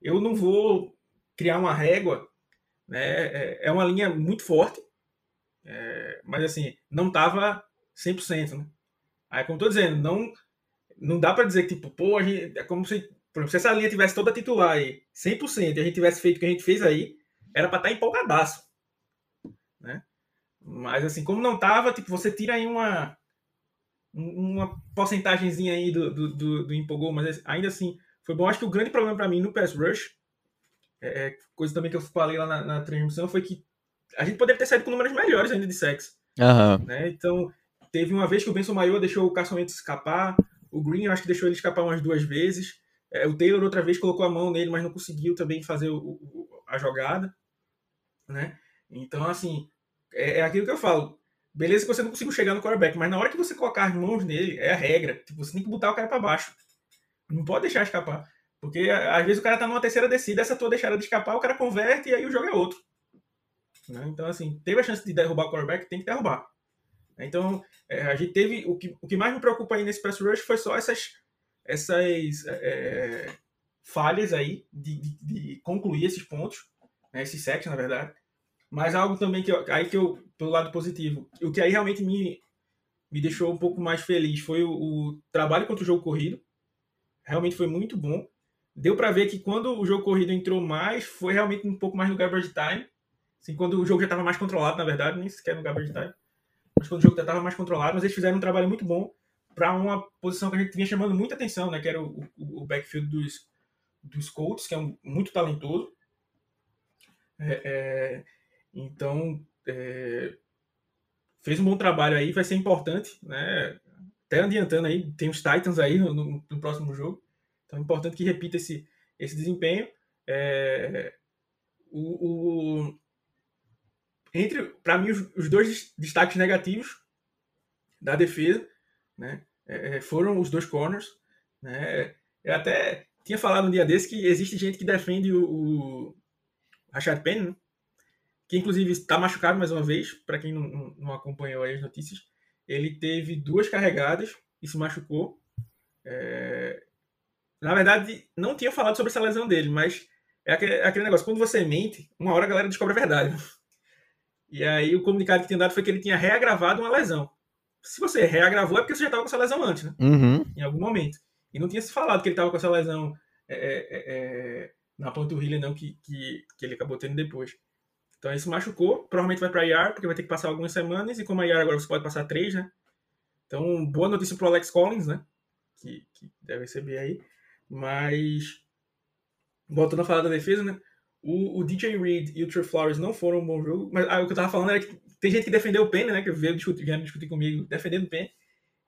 eu não vou criar uma régua, né? É, é uma linha muito forte, mas assim, não tava 100%, né? Aí, como eu tô dizendo, não, não dá para dizer que, tipo, pô, a gente, é como se, exemplo, se essa linha tivesse toda titular aí, 100%, e a gente tivesse feito o que a gente fez aí, era para estar tá empolgadaço, né? Mas assim, como não tava, tipo, você tira aí uma uma porcentagemzinha aí do, do, do, do, empolgou, mas ainda assim foi bom. Acho que o grande problema para mim no pass rush, é, é, coisa também que eu falei lá na, na, transmissão, foi que a gente poderia ter saído com números melhores ainda de sexo. Uhum. Né? Então, teve uma vez que o Benson Maior deixou o Carson Wentz escapar, o Green eu acho que deixou ele escapar umas duas vezes, é, o Taylor outra vez colocou a mão nele, mas não conseguiu também fazer o, o, a jogada. Né? Então, assim, é, é aquilo que eu falo Beleza que você não conseguiu chegar no quarterback, mas na hora que você colocar as mãos nele, é a regra. Tipo, você tem que botar o cara para baixo. Não pode deixar escapar. Porque às vezes o cara tá numa terceira descida, essa tua deixada de escapar, o cara converte e aí o jogo é outro. Né? Então, assim, teve a chance de derrubar o quarterback, tem que derrubar. Então, é, a gente teve. O que, o que mais me preocupa aí nesse press rush foi só essas, essas é, falhas aí de, de, de, concluir esses pontos, né, esses sets, na verdade. Mas algo também que eu, aí que eu, pelo lado positivo, o que aí realmente me, me deixou um pouco mais feliz foi o, o trabalho contra o jogo corrido. Realmente foi muito bom. Deu para ver que quando o jogo corrido entrou mais, foi realmente um pouco mais no garbage time. Assim, quando o jogo já estava mais controlado, na verdade, nem sequer no garbage time. Mas quando o jogo já estava mais controlado, mas eles fizeram um trabalho muito bom para uma posição que a gente vinha chamando muita atenção, né? Que era o, o, o backfield dos, dos Colts, que é um, muito talentoso. É, é, então, é, fez um bom trabalho aí, vai ser importante, né? Até adiantando aí, tem os Titans aí no, no, no próximo jogo. Então é importante que repita esse, esse desempenho. É, o, o, entre, para mim, os, os, dois destaques negativos da defesa, né? É, foram os dois corners, né? Eu até tinha falado um dia desse que existe gente que defende o, o Rashad Penny, né? que inclusive está machucado mais uma vez, para quem não, não, acompanhou as notícias. Ele teve duas carregadas e se machucou. É... Na verdade, não tinha falado sobre essa lesão dele, mas é aquele, é aquele, negócio, quando você mente, uma hora a galera descobre a verdade. E aí o comunicado que tinha dado foi que ele tinha reagravado uma lesão. Se você reagravou, é porque você já estava com essa lesão antes, né? Uhum. Em algum momento. E não tinha se falado que ele estava com essa lesão é, é, é na panturrilha, não, que, que, que ele acabou tendo depois. Então ele se machucou, provavelmente vai para IR, porque vai ter que passar algumas semanas, e como a IR agora você pode passar três, né? Então, boa notícia pro Alex Collins, né? Que, que deve receber aí. Mas, voltando a falar da defesa, né? O, o DJ Reed e o Trey Flowers não foram um bom jogo, mas ah, o que eu tava falando era que tem gente que defendeu o Penny, né? Que veio discutir, veio discutir comigo defendendo o Penny.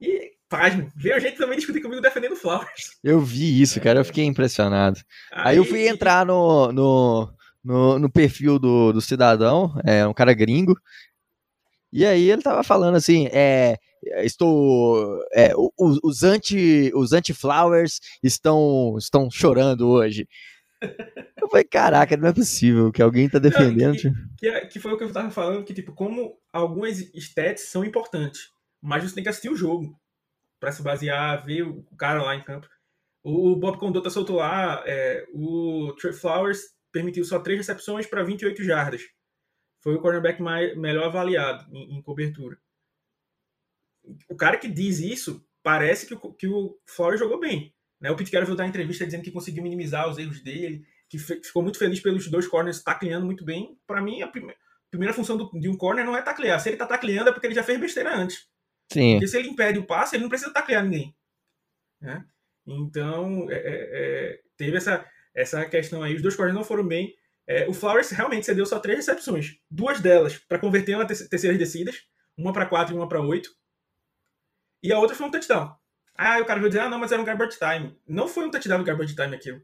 E, pasme, veio gente também discutir comigo defendendo o Flowers. <laughs> Eu vi isso, cara, eu fiquei impressionado. Aí, Aí eu fui entrar no, no, no, no perfil do, do cidadão, é um cara gringo. E aí ele tava falando assim, é, estou, é, os, os anti, os anti-flowers estão, estão chorando hoje. Eu falei, caraca, não é possível que alguém tá defendendo. Não, que, que, é, que, foi o que eu tava falando, que tipo, como algumas stats são importantes, mas você tem que assistir o jogo para se basear, ver o cara lá em campo. O Bob Condota soltou lá, é, o Trey Flowers permitiu só três recepções para 28 jardas. Foi o cornerback mais, melhor avaliado em, em, cobertura. O cara que diz isso, parece que o, que o Flowers jogou bem. Né? O Pete Carroll dar entrevista dizendo que conseguiu minimizar os erros dele, que ficou muito feliz pelos dois corners tacleando muito bem. Para mim, a prime primeira função do, de um corner não é taclear. Se ele tá tacleando é porque ele já fez besteira antes. Sim. Porque se ele impede o passe, ele não precisa taclear ninguém. Né? Então, é, é, é, teve essa, essa questão aí. Os dois corners não foram bem. É, o Flowers realmente cedeu só três recepções. Duas delas para converter em terceiras descidas. Uma para quatro e uma para oito. E a outra foi um touchdown. Ah, o cara veio dizer, ah, não, mas era um garbage time. Não foi um touchdown no garbage time aquilo.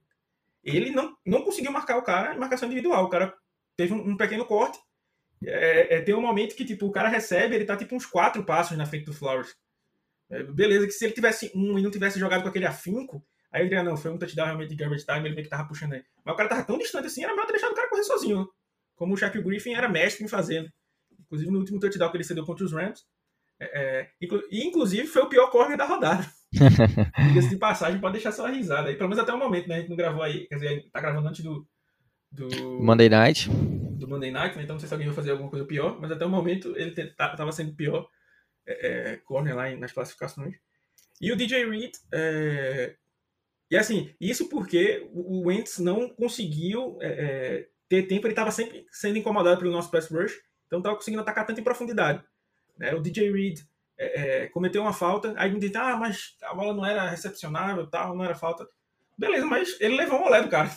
Ele não, não conseguiu marcar o cara em marcação individual. O cara teve um, um pequeno corte. É, é, tem um momento que, tipo, o cara recebe, ele tá, tipo, uns quatro passos na frente do Flowers. É, beleza, que se ele tivesse um e não tivesse jogado com aquele afinco, aí eu diria, não, foi um touchdown realmente de garbage time, ele meio que tava puxando aí. Mas o cara tava tão distante assim, era melhor ter deixado o cara correr sozinho. Né? Como o Shaquille Griffin era mestre em fazendo. Inclusive no último touchdown que ele cedeu contra os Rams. É, é e inclusive foi o pior corner da rodada. Diga-se de passagem, pode deixar só uma risada aí. Pelo menos até o momento, né? A gente não gravou aí, quer dizer, tá gravando antes do. do Monday Night. Do Monday Night, né? Então não sei se alguém vai fazer alguma coisa pior, mas até o momento ele tá, tava sendo pior é, é, corner lá nas classificações. E o DJ Reed. É, e assim, isso porque o Wentz não conseguiu é, é, ter tempo, ele estava sempre sendo incomodado pelo nosso pass rush, então estava conseguindo atacar tanto em profundidade. Né? O DJ Reed é, é, cometeu uma falta, aí me diz, ah, mas a bola não era recepcionável, tal, não era falta. Beleza, mas ele levou um olé do cara.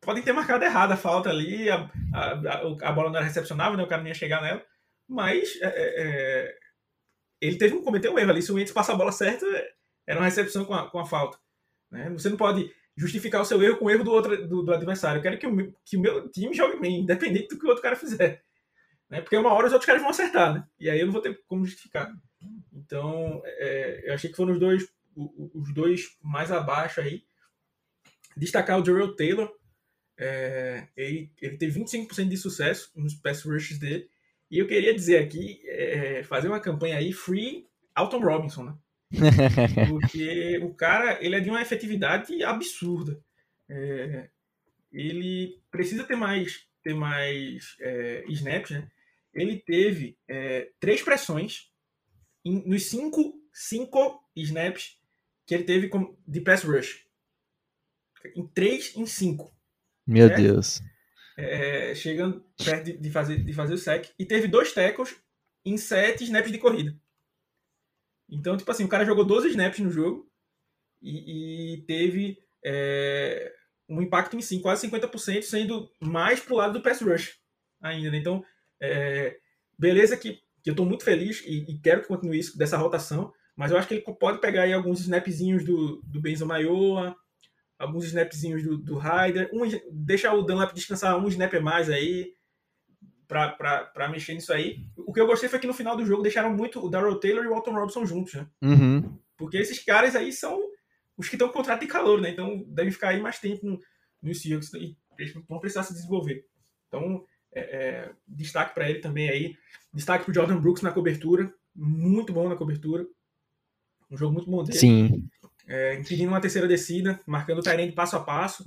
Podem ter marcado errado a falta ali, a, a, a, bola não era recepcionável, né? o cara nem ia chegar nela, mas é, é, é ele teve um, cometeu um erro ali. Se o Wentz passa a bola certa, era uma recepção com a, com a falta. Né? Você não pode justificar o seu erro com o erro do, outro, do, do adversário. Eu quero que o, que o meu time jogue bem, independente do que o outro cara fizer. Né? Porque uma hora os outros caras vão acertar, né? E aí eu não vou ter como justificar. Então, é, eu achei que foram os dois, os dois mais abaixo aí. Destacar o Jarrell Taylor. É, ele, ele teve 25% de sucesso nos pass rushes dele. E eu queria dizer aqui, é, fazer uma campanha aí, free Alton Robinson, né? <laughs> Porque o cara, ele é de uma efetividade absurda. É, ele precisa ter mais, ter mais é, snaps, né? Ele teve é, três pressões em, nos cinco, cinco snaps que ele teve com, de pass rush. Em três, em cinco. Meu certo? Deus. É, chegando perto de, de, fazer, de fazer o sec. E teve dois tackles em sete snaps de corrida. Então, tipo assim, o cara jogou 12 snaps no jogo e, e teve é, um impacto em sim, quase 50%, sendo mais pro lado do pass rush ainda. Né? Então, é, beleza que, que eu estou muito feliz e, e, quero que continue isso dessa rotação, mas eu acho que ele pode pegar aí alguns snapzinhos do, do Benzo Maioa, alguns snapzinhos do, do Ryder, um, deixar o Dunlap descansar um snap mais aí, para mexer nisso aí. O que eu gostei foi que no final do jogo deixaram muito o Darrell Taylor e o Alton Robinson juntos, né? Uhum. Porque esses caras aí são os que estão com contrato de calor, né? Então devem ficar aí mais tempo no, no Seahawks e vão precisar se desenvolver. Então, é, é, destaque para ele também aí. Destaque para Jordan Brooks na cobertura. Muito bom na cobertura. Um jogo muito bom dele. Sim. É, impedindo uma terceira descida, marcando o Tyrande passo a passo.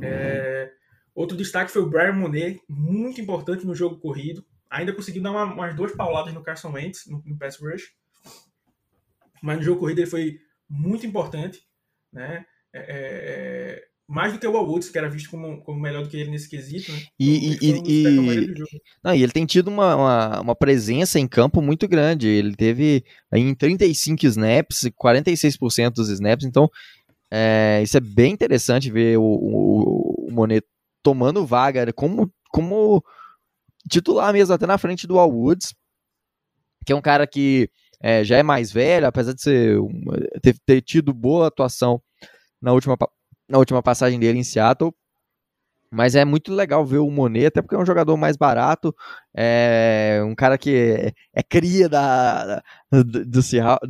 É, outro destaque foi o Brian Monet, muito importante no jogo corrido. Ainda conseguiu dar uma, umas duas pauladas no Carson Wentz, no, no pass rush. Mas no jogo corrido ele foi muito importante. Né? É, é, é mais do que o Woods, que era visto como, como melhor do que ele nesse quesito, né? E, então, e, e, não, e ele tem tido uma, uma, uma, presença em campo muito grande. Ele teve em 35 snaps, 46% dos snaps, então é, isso é bem interessante ver o, o, o Monet tomando vaga como, como titular mesmo, até na frente do Al Woods, que é um cara que é, já é mais velho, apesar de ser, ter, ter tido boa atuação na última na última passagem dele em Seattle. Mas é muito legal ver o Monet, até porque é um jogador mais barato, é um cara que é, cria da, do, do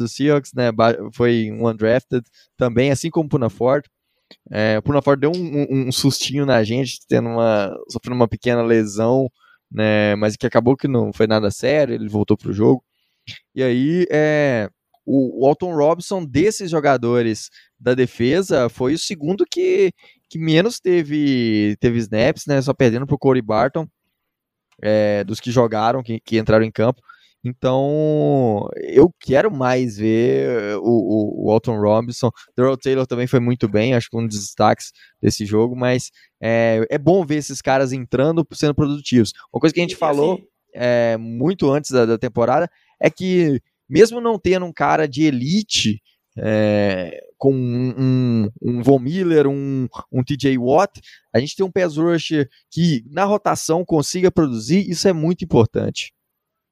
Seahawks, né? Foi um undrafted também, assim como o Puna Ford. É, o Purnafort deu um, um, um, sustinho na gente, tendo uma, sofrendo uma pequena lesão, né, mas que acabou que não foi nada sério, ele voltou para o jogo. E aí, é, o, o Alton Robson, desses jogadores da defesa, foi o segundo que, que menos teve, teve snaps, né, só perdendo para o Corey Barton, é, dos que jogaram, que, que entraram em campo. Então, eu quero mais ver o, o, o Alton Robinson. Daryl Taylor também foi muito bem, acho que um dos destaques desse jogo, mas é, é bom ver esses caras entrando, sendo produtivos. Uma coisa que a gente falou assim é, muito antes da, da, temporada é que, mesmo não tendo um cara de elite, é, com um, um, Von Miller, um, um TJ Watt, a gente tem um pass rush que na rotação consiga produzir, isso é muito importante.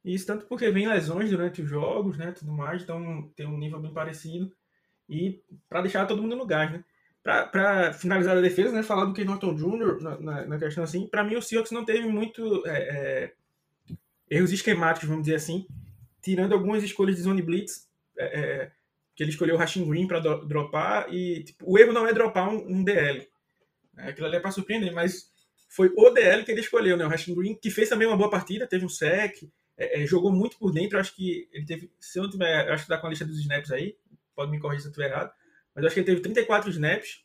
Isso tanto porque vem lesões durante os jogos, né, tudo mais, então tem um nível bem parecido. E para deixar todo mundo no gás, né? Para finalizar a defesa, né, falar do Ken Norton Jr. Na, na, na, questão assim, para mim o Seahawks não teve muito é, é, erros esquemáticos, vamos dizer assim, tirando algumas escolhas de zone blitz, é, é que ele escolheu o Rashing Green para dropar e tipo, o erro não é dropar um, um DL. Né, aquilo ali é para surpreender, mas foi o DL que ele escolheu, né? O Rashing Green, que fez também uma boa partida, teve um sec, é, é, jogou muito por dentro. Acho que ele teve, se eu não tiver, acho que dá com a lista dos snaps aí, pode me corrigir se eu estiver errado, mas acho que ele teve 34 snaps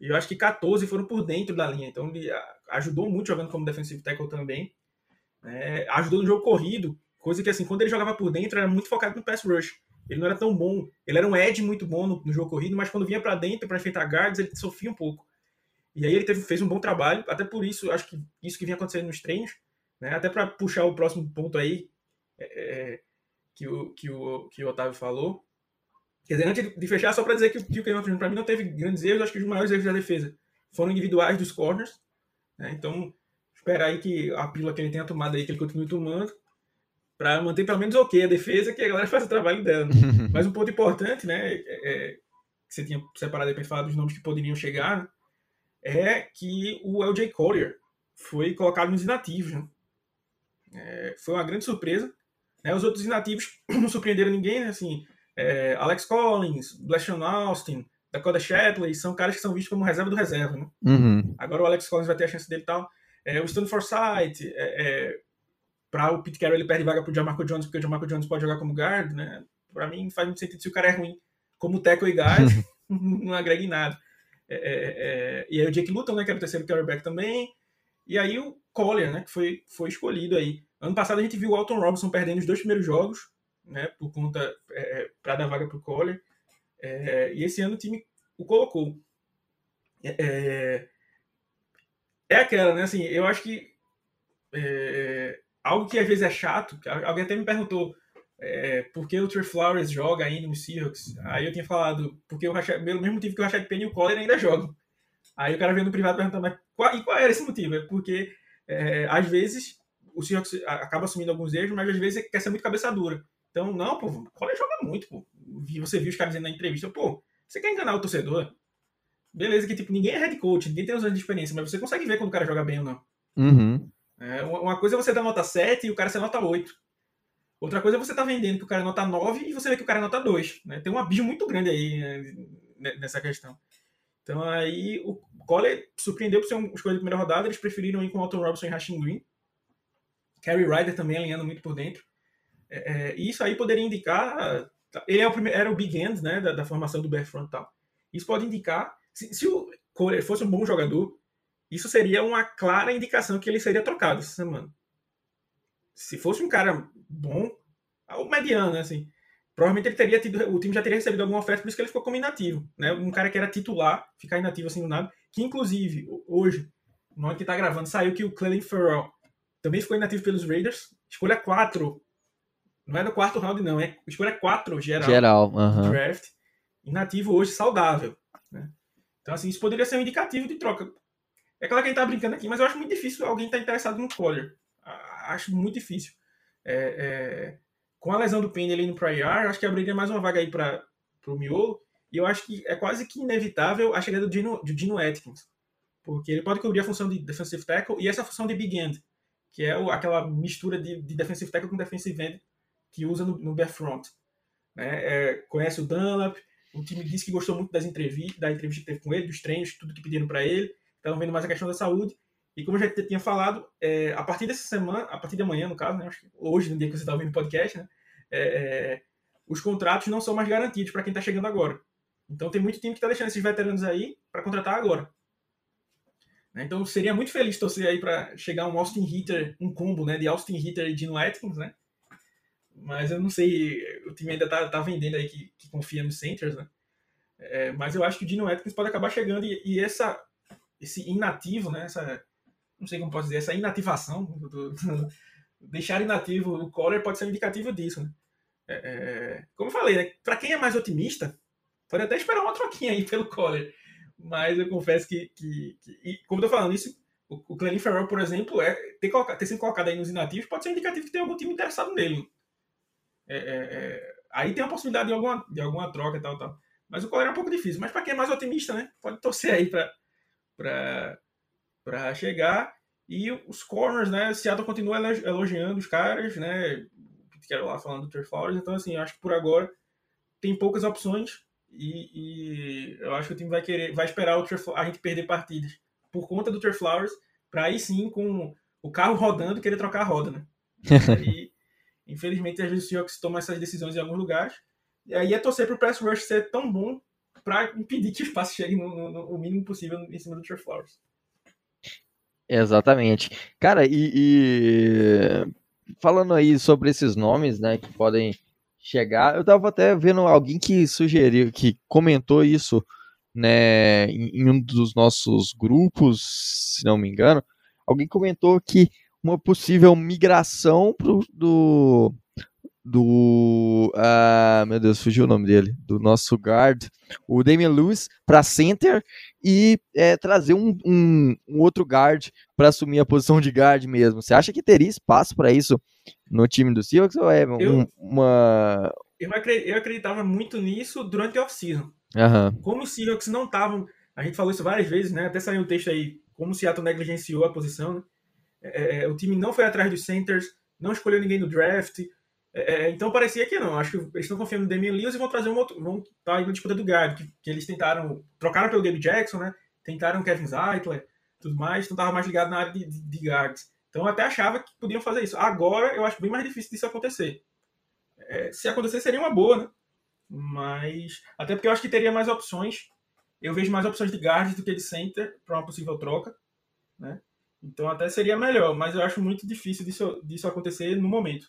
e eu acho que 14 foram por dentro da linha. Então ele ajudou muito jogando como defensive tackle também. É, ajudou no jogo corrido, coisa que assim, quando ele jogava por dentro era muito focado no pass rush. Ele não era tão bom. Ele era um edge muito bom no, no jogo corrido, mas quando vinha para dentro para enfrentar guards, ele sofria um pouco. E aí ele teve, fez um bom trabalho, até por isso, acho que isso que vinha acontecendo nos treinos, né? Até para puxar o próximo ponto aí é, é, que, o, que, o, que o Otávio falou. Quer dizer, antes de fechar, só para dizer que, que o Kevin para mim não teve grandes erros, acho que os maiores erros da defesa foram individuais dos corners. Né? Então, esperar aí que a pílula que ele tenha tomado aí, que ele continue tomando, para manter pelo menos ok a defesa, que a galera faça o trabalho dela. Né? <laughs> Mas um ponto importante, né, é, é, que você tinha separado aí para falar dos nomes que poderiam chegar, é que o LJ Collier foi colocado nos inativos. Né? É, foi uma grande surpresa. Né? Os outros inativos <clears throat> não surpreenderam ninguém, né? Assim, é, Alex Collins, Blashon Austin, Dakota Shatley, são caras que são vistos como reserva do reserva. Né? Uhum. Agora o Alex Collins vai ter a chance dele e tal. É, o Stone Forsythe, é, é para o Pete Carroll ele perde vaga para o Jamarco Jones, porque o Jamarco Jones pode jogar como guard, né? Para mim faz muito sentido se o cara é ruim como tackle e guard, <laughs> <laughs> não agrega em nada. É, é, é, e aí o Jake Luton, né, que era o terceiro quarterback também. E aí o Collier, né, que foi, foi escolhido aí. Ano passado a gente viu o Alton Robinson perdendo os dois primeiros jogos, né, por conta é, é para dar vaga para o Collier. É, e esse ano o time o colocou. É, é, é aquela, né? Assim, eu acho que é, algo que às vezes é chato. Alguém até me perguntou é, por que o Trey Flowers joga ainda no Seahawks. Aí eu tinha falado porque o Rashad, pelo mesmo motivo que o Rashad Penny e o Collier ainda jogam. Aí o cara veio no privado perguntando, mas qual, e qual era esse motivo? É porque é, às vezes o Seahawks acaba assumindo alguns erros, mas às vezes quer ser muito cabeça dura. Então, não, pô, o Collier joga muito, pô. Você viu os caras dizendo na entrevista, pô, você quer enganar o torcedor? Beleza, que tipo, ninguém é head coach, ninguém tem os anos de experiência, mas você consegue ver quando o cara joga bem ou não. Uhum. É, uma coisa é você dar nota 7 e o cara ser nota 8. Outra coisa é você tá vendendo que o cara é nota 9 e você vê que o cara é nota 2. Né? Tem um abismo muito grande aí né, nessa questão. Então aí o Collier surpreendeu por ser um escolha de primeira rodada, eles preferiram ir com Alton Robinson e Rashing Green. Kerry Ryder também alinhando muito por dentro. É, é, e isso aí poderia indicar. Ele é o primeiro, era o big end né, da, da formação do back frontal. Isso pode indicar. Se, se o Collier fosse um bom jogador, isso seria uma clara indicação que ele seria trocado essa semana. Se fosse um cara bom, o mediano, né, assim, provavelmente ele teria tido, o time já teria recebido alguma oferta, por isso que ele ficou como inativo, né? Um cara que era titular, ficar inativo assim do nada, que inclusive hoje, no momento que tá gravando, saiu que o Clelin Farrell também ficou inativo pelos Raiders, escolha 4. Não é no quarto round não, é escolha 4 geral. Geral, uh draft. Inativo hoje saudável, né? Então assim, isso poderia ser um indicativo de troca. É claro que a gente tá brincando aqui, mas eu acho muito difícil alguém estar tá interessado no Collier. Acho muito difícil. É, é, com a lesão do Penny ali no prior, acho que abriria mais uma vaga aí para o Miolo. E eu acho que é quase que inevitável a chegada do Dino, do Dino Atkins. Porque ele pode cobrir a função de defensive tackle e essa função de big end, que é o, aquela mistura de, de defensive tackle com defensive end que usa no, no front. Né? É, conhece o Dunlap, O time disse que gostou muito das entrevistas, da entrevista que teve com ele, dos treinos, tudo que pediram para ele. Estavam vendo mais a questão da saúde. E como eu já tinha falado, é, a partir dessa semana, a partir de amanhã, no caso, né, acho que hoje, no dia que você está ouvindo o podcast, né, é, é, os contratos não são mais garantidos para quem está chegando agora. Então tem muito time que está deixando esses veteranos aí para contratar agora. Né, então seria muito feliz torcer aí para chegar um Austin Hitter, um combo né, de Austin Hitter e Dino Atkins, né? Mas eu não sei, o time ainda tá, tá vendendo aí que, que confia nos centers, né? É, mas eu acho que o Dino Atkins pode acabar chegando e, e essa, esse inativo, né? Essa, não sei como posso dizer, essa inativação, do, do, deixar inativo o Collar pode ser um indicativo disso, né? É, é, como eu falei, né? para quem é mais otimista, pode até esperar uma troquinha aí pelo Collar. Mas eu confesso que, que, que e, como eu tô falando isso, o, o Clelin Ferrell, por exemplo, é, ter, ter sido colocado aí nos inativos pode ser um indicativo que tem algum time interessado nele. É, é, é, aí tem a possibilidade de alguma, de alguma troca e tal, tal. Mas o Collar é um pouco difícil. Mas para quem é mais otimista, né? Pode torcer aí para para chegar. E os corners, né? Seattle continua elogiando os caras, né? Quero lá falando do Trey Flowers. Então, assim, acho que por agora tem poucas opções. E, e eu acho que o time vai querer, vai esperar o a gente perder partidas por conta do Trey Flowers, para aí sim, com o carro rodando, querer trocar a roda, né? <laughs> E, infelizmente, às vezes o Seahawks toma essas decisões em alguns lugares. E aí é torcer para o press rush ser tão bom para impedir que o espaço chegue no, no, no, mínimo possível em cima do Trey Flowers. Exatamente. Cara, e, e, falando aí sobre esses nomes, né, que podem chegar, eu tava até vendo alguém que sugeriu, que comentou isso, né, em, em um dos nossos grupos, se não me engano, alguém comentou que uma possível migração pro, do do. Ah, meu Deus, fugiu o nome dele. Do nosso guard, o Damian Lewis, para center e é, trazer um, um, um, outro guard para assumir a posição de guard mesmo. Você acha que teria espaço para isso no time do Seahawks ou é eu, uma. Eu, acreditava muito nisso durante a off-season. Uhum. Como os Seahawks não estavam. A gente falou isso várias vezes, né? Até saiu um texto aí, como o Seattle negligenciou a posição. Né? É, é, o time não foi atrás dos centers, não escolheu ninguém no draft é, é, então parecia que não. Acho que eles estão confiando no Damian Lewis e vão trazer um outro. Vão estar tá na disputa do guard, que, que, eles tentaram. Trocaram pelo Gabe Jackson, né? Tentaram Kevin Zeitler, tudo mais, então estava mais ligado na área de, de, de guards. Então eu até achava que podiam fazer isso. Agora eu acho bem mais difícil disso acontecer. É, se acontecer seria uma boa, né? Mas. Até porque eu acho que teria mais opções. Eu vejo mais opções de guards do que de center para uma possível troca. Né? Então até seria melhor, mas eu acho muito difícil disso, disso acontecer no momento.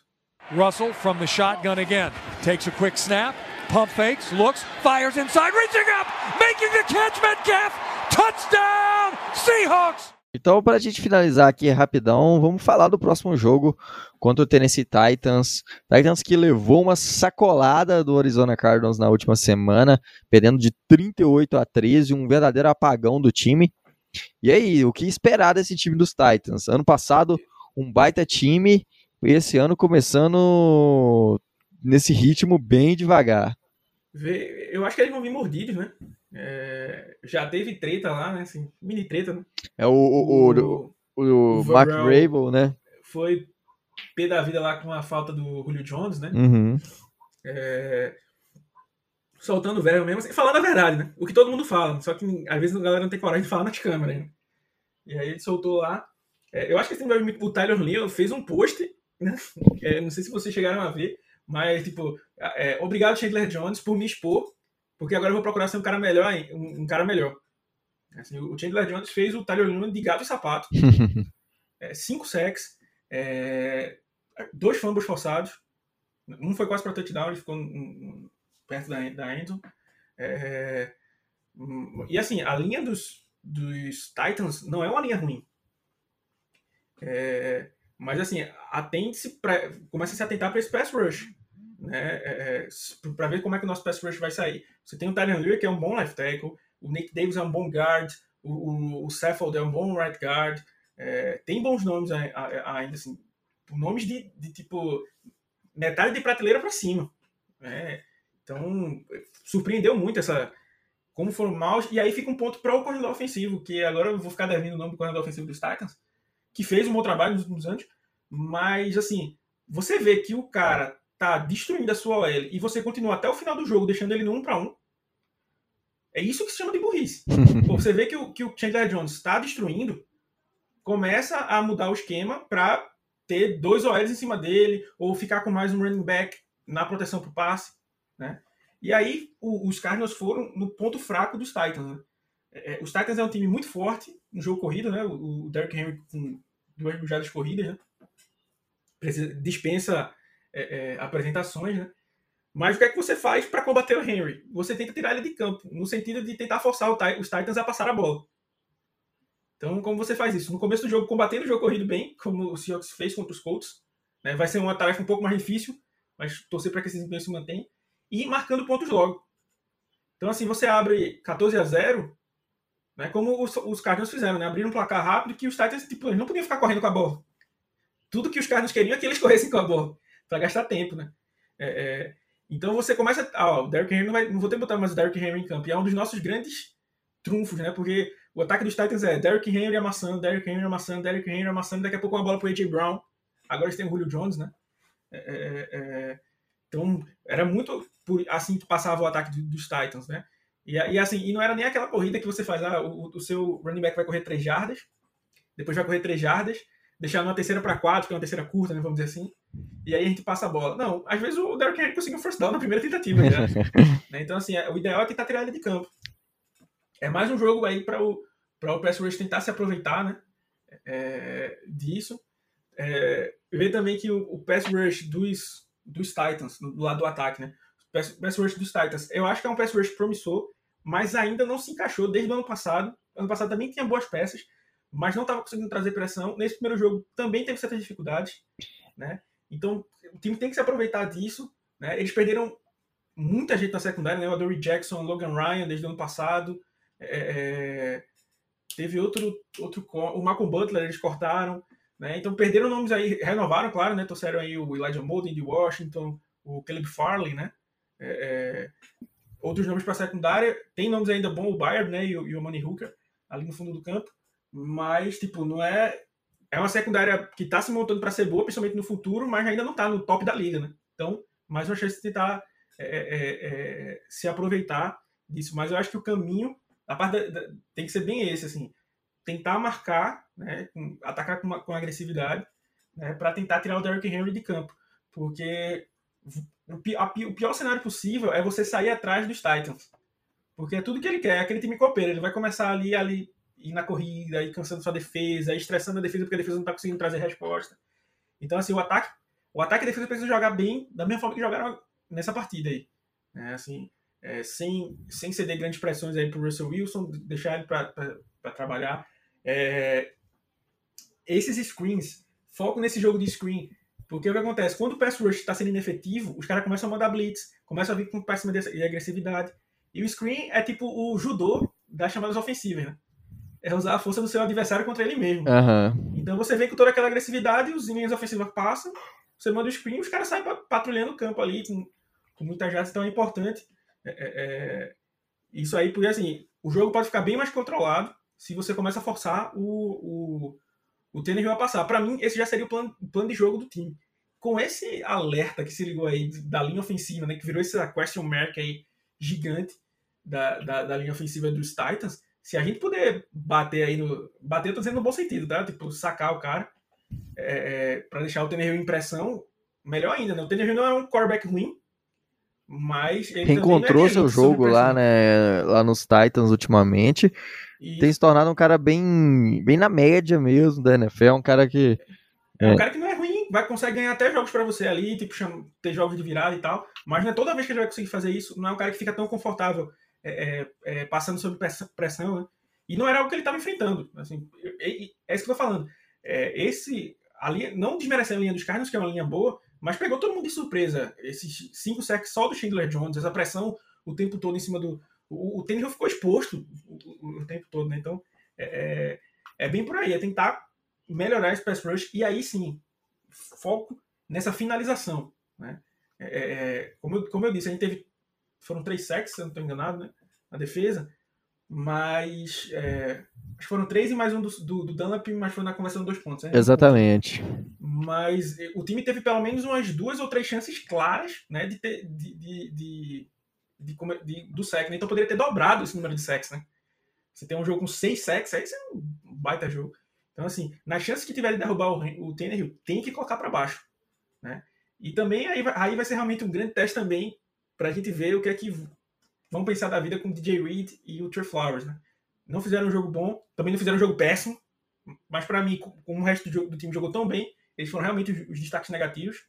Russell from the shotgun again. Takes a quick snap, pump fakes, looks, fires inside, reaching up, making the catch, Metcalf, touchdown, Seahawks! Então, para a gente finalizar aqui rapidão, vamos falar do próximo jogo contra o Tennessee Titans. Titans que levou uma sacolada do Arizona Cardinals na última semana, perdendo de 38 a 13, um verdadeiro apagão do time. E aí, o que esperar desse time dos Titans? Ano passado, um baita time esse ano começando nesse ritmo bem devagar. Eu acho que eles vão vir mordidos, né? É, já teve treta lá, né? Assim, mini treta, né? É o, o, o, o, o Mark Rabel, né? Foi pé da vida lá com a falta do Julio Jones, né? Uhum. É, soltando o verbo mesmo, assim, falando a verdade, né? O que todo mundo fala, só que às vezes a galera não tem coragem de falar nas câmeras, né? E aí ele soltou lá. É, eu acho que esse o Tyler Lee fez um post? <laughs> É, não sei se vocês chegaram a ver, mas, tipo, é, obrigado, Chandler Jones, por me expor, porque agora eu vou procurar ser um cara melhor, um, um cara melhor. Assim, o Chandler Jones fez o Tyler Luna de gato e sapato. <laughs> é, cinco sacks, é, dois fumbles forçados. Um foi quase para touchdown, ele ficou perto da, da Enzo. É, e assim, a linha dos, dos Titans não é uma linha ruim. É, mas assim, atente-se, começa a se atentar para esse pass rush. Né? É, é para ver como é que o nosso pass rush vai sair. Você tem o Tyrion Lear, que é um bom left tackle, o Nick Davis é um bom guard, o, o, o é um bom right guard. É, tem bons nomes ainda, assim, nomes de, de tipo metade de prateleira para cima. Né? Então, surpreendeu muito essa. Como foram maus. E aí fica um ponto para o corredor ofensivo, que agora eu vou ficar devendo o nome do corredor ofensivo dos Titans que fez um bom trabalho nos últimos anos, mas assim, você vê que o cara tá destruindo a sua OL e você continua até o final do jogo deixando ele no 1 para 1, É isso que se chama de burrice. <laughs> Você vê que o, que o Chandler Jones está destruindo, começa a mudar o esquema para ter dois OLs em cima dele, ou ficar com mais um running back na proteção para o passe. Né? E aí o, os Cardinals foram no ponto fraco dos Titans. Né? É, é os Titans é um time muito forte no jogo corrido, né? O, o Derrick Henry com duas bujadas corridas, né? Precisa, dispensa é, é, apresentações, né? Mas o que é que você faz para combater o Henry? Você tenta tirar ele de campo, no sentido de tentar forçar os Titans a passar a bola. Então, como você faz isso? No começo do jogo, combatendo o jogo corrido bem, como o Seahawks fez contra os Colts. Né? Vai ser uma tarefa um pouco mais difícil, mas torcer para que esse desempenho se mantenha. E marcando pontos logo. Então, assim, você abre 14 a 0, né? como os, os Cardinals fizeram, né? Abriram um placar rápido que os Titans tipo, não podiam ficar correndo com a bola. Tudo que os Cardinals queriam é que eles <laughs> corressem com a bola, para gastar tempo, né? É, é, então você começa. Ah, o Derrick Henry não, vai, não vou ter que botar mais o Derrick Henry em campo. E é um dos nossos grandes trunfos, né? Porque o ataque dos Titans é Derrick Henry amassando, Derrick Henry amassando, Derrick Henry amassando, daqui a pouco uma bola pro A.J. Brown. Agora eles têm o Julio Jones, né? É, é, é, então, era muito por, assim que passava o ataque dos Titans, né? E, e, assim, e não era nem aquela corrida que você faz, ah, o, o seu running back vai correr 3 jardas, depois vai correr 3 jardas, deixar uma terceira para quatro, que é uma terceira curta, né, vamos dizer assim, e aí a gente passa a bola. Não, às vezes o Derrick Henry conseguiu first down na primeira tentativa. <laughs> né? Então, assim, é, o ideal é tentar tirar ele de campo. É mais um jogo aí para o, o pass rush tentar se aproveitar né, é, disso. É, ver também que o, o pass rush dos, dos Titans, do lado do ataque, né? O pass, rush dos Titans, eu acho que é um pass rush promissor, mas ainda não se encaixou desde o ano passado. Ano passado também tinha boas peças, mas não estava conseguindo trazer pressão. Nesse primeiro jogo também teve certas dificuldades, né? Então o time tem que se aproveitar disso, né? Eles perderam muita gente na secundária, né? O Adoree Jackson, Logan Ryan desde o ano passado, é, é, teve outro, outro, o Malcolm Butler eles cortaram, né? Então perderam nomes aí, renovaram, claro, né? Trouxeram aí o Elijah Molden de Washington, o Caleb Farley, né? É, é outros nomes para secundária, tem nomes ainda bons, o Bayard, né? E e o Money Hooker ali no fundo do campo mas, tipo, não é. É uma secundária que está se montando para ser boa, principalmente no futuro, mas ainda não está no top da liga, né? Então, mais uma chance de tentar é, é, é, se aproveitar disso. Mas eu acho que o caminho, a parte da, da, tem que ser bem esse, assim, tentar marcar, né, com, atacar com, uma, com agressividade, né, para tentar tirar o Derrick Henry de campo, porque o, pior cenário possível é você sair atrás dos Titans, porque é tudo que ele quer, é aquele time copeiro, ele vai começar ali ali ir na corrida, ir cansando sua defesa, estressando a defesa porque a defesa não está conseguindo trazer resposta. Então, assim, o ataque, o ataque e a defesa precisam jogar bem da mesma forma que jogaram nessa partida aí. É, assim, é, sem, sem ceder grandes pressões aí pro Russell Wilson, deixar ele para trabalhar. É, esses screens, foco nesse jogo de screen, porque o que acontece? Quando o pass rush está sendo inefetivo, os caras começam a mandar blitz, começam a vir com péssima de agressividade. E o screen é tipo o judô das chamadas ofensivas, né? é usar a força do seu adversário contra ele mesmo. Uhum. Então você vem com toda aquela agressividade, os linhas ofensivas passam, você manda o screen, os caras saem patrulhando o campo ali com, com muita jato, então é importante. É, é, é, isso aí, porque assim, o jogo pode ficar bem mais controlado se você começa a forçar o, o, o Tannehill a passar. Para mim, esse já seria o plano, de jogo do time. Com esse alerta que se ligou aí da linha ofensiva, né, que virou essa question mark aí gigante da, da, da linha ofensiva dos Titans, se a gente puder bater aí no. Bater, eu tô dizendo no bom sentido, tá? Tipo, sacar o cara é, é, para deixar o Tannehill em pressão, melhor ainda, né? O Tannehill não é um quarterback ruim, mas ele Reencontrou é seu jogo lá, né? Lá nos Titans ultimamente. E... Tem se tornado um cara bem, bem na média mesmo da NFL, um cara que. É, é um cara que não é ruim, vai conseguir ganhar até jogos para você ali, tipo, chama, ter jogos de virada e tal. Mas não é toda vez que ele vai conseguir fazer isso, não é um cara que fica tão confortável é, é, é, passando sob pressão, né? E não era algo que ele estava enfrentando. Assim, é, é, é isso que eu tô falando. É, esse, a linha, não desmerecendo a linha dos Cardinals, que é uma linha boa, mas pegou todo mundo de surpresa. Esses cinco sacks só do Chandler Jones, essa pressão o tempo todo em cima do. O, o Tannehill ficou exposto o, o, tempo todo, né? Então, é, é, bem por aí. É tentar melhorar esse pass rush e aí sim, foco nessa finalização, né? É, como, eu, como eu disse, a gente teve foram três sacks, se eu não estou enganado, né? Na defesa. Mas é, acho que foram três e mais um do, do, do Dunlap, mas foi na conversão dois pontos. Né? Exatamente. Mas o time teve pelo menos umas duas ou três chances claras né, de, ter, de, de, de, de, de, do sec, né? Então poderia ter dobrado esse número de sacks, né? Você tem um jogo com seis sacks, aí você é um baita jogo. Então, assim, nas chances que tiver de derrubar o, o Tannehill, tem que colocar para baixo, né? E também aí, aí vai ser realmente um grande teste também para a gente ver o que é que vão pensar da vida com o DJ Reed e o Trey Flowers, né? Não fizeram um jogo bom, também não fizeram um jogo péssimo, mas para mim, como o resto do, jogo, do, time jogou tão bem, eles foram realmente os, os destaques negativos,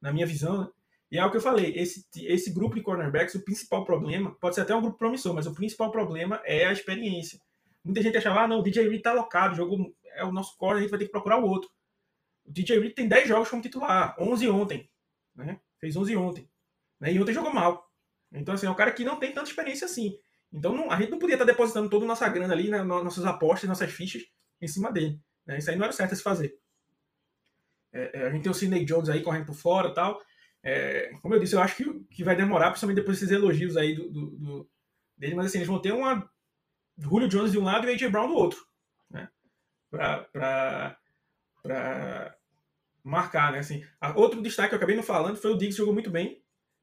na minha visão, né? E é o que eu falei, esse, esse grupo de cornerbacks, o principal problema, pode ser até um grupo promissor, mas o principal problema é a experiência. Muita gente achava, ah, não, o DJ Reed tá alocado, jogo é o nosso corner, a gente vai ter que procurar o outro. O DJ Reed tem 10 jogos como titular, 11 ontem, né? Fez 11 ontem. Né? E ontem jogou mal. Então, assim, é um cara que não tem tanta experiência assim. Então, não, a gente não podia estar depositando toda a nossa grana ali, né, nossas apostas, nossas fichas em cima dele. Né? Isso aí não era certo a se fazer. É, é, a gente tem o Sidney Jones aí correndo por fora tal. É, como eu disse, eu acho que, que vai demorar, principalmente depois desses elogios aí do, do, do, dele, mas assim, eles vão ter uma Julio Jones de um lado e AJ Brown do outro, né? Pra, pra, pra marcar, né? Assim, outro destaque que eu acabei não falando foi o Diggs jogou muito bem.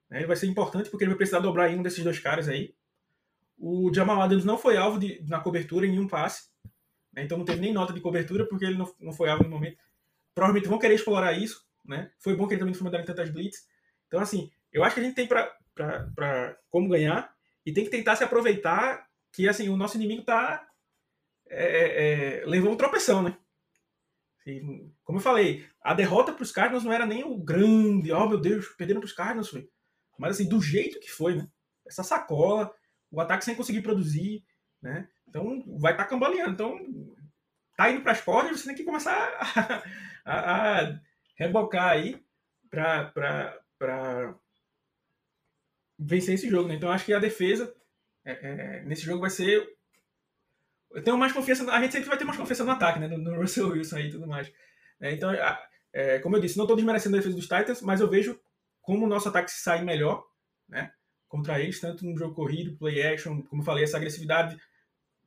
Né? Ele vai ser importante porque ele vai precisar dobrar em um desses dois caras aí. O Jamal Adams não foi alvo de, na cobertura em nenhum passe. Né? Então não teve nem nota de cobertura porque ele não, não foi alvo no momento. Provavelmente vão querer explorar isso. Né? Foi bom que ele também não foi mandado em tantas blitz. Então, assim, eu acho que a gente tem para como ganhar e tem que tentar se aproveitar que assim o nosso inimigo tá é, é, levou um tropeção, né? E, como eu falei, a derrota para os Cardinals não era nem o grande, oh meu Deus, perderam para os Cardinals, foi. Mas assim, do jeito que foi, né? Essa sacola, o ataque sem conseguir produzir, né? Então vai estar tá cambaleando. Então tá indo para as cordas, você tem que começar a, a, a rebocar aí para vencer esse jogo, né? Então acho que a defesa é, é, nesse jogo vai ser. Eu tenho mais confiança. A gente sempre vai ter mais confiança no ataque, né? No, no Russell Wilson aí e tudo mais. É, então, é, como eu disse, não estou desmerecendo a defesa dos Titans, mas eu vejo como o nosso ataque se sai melhor, né? Contra eles, tanto no jogo corrido, play action, como eu falei, essa agressividade.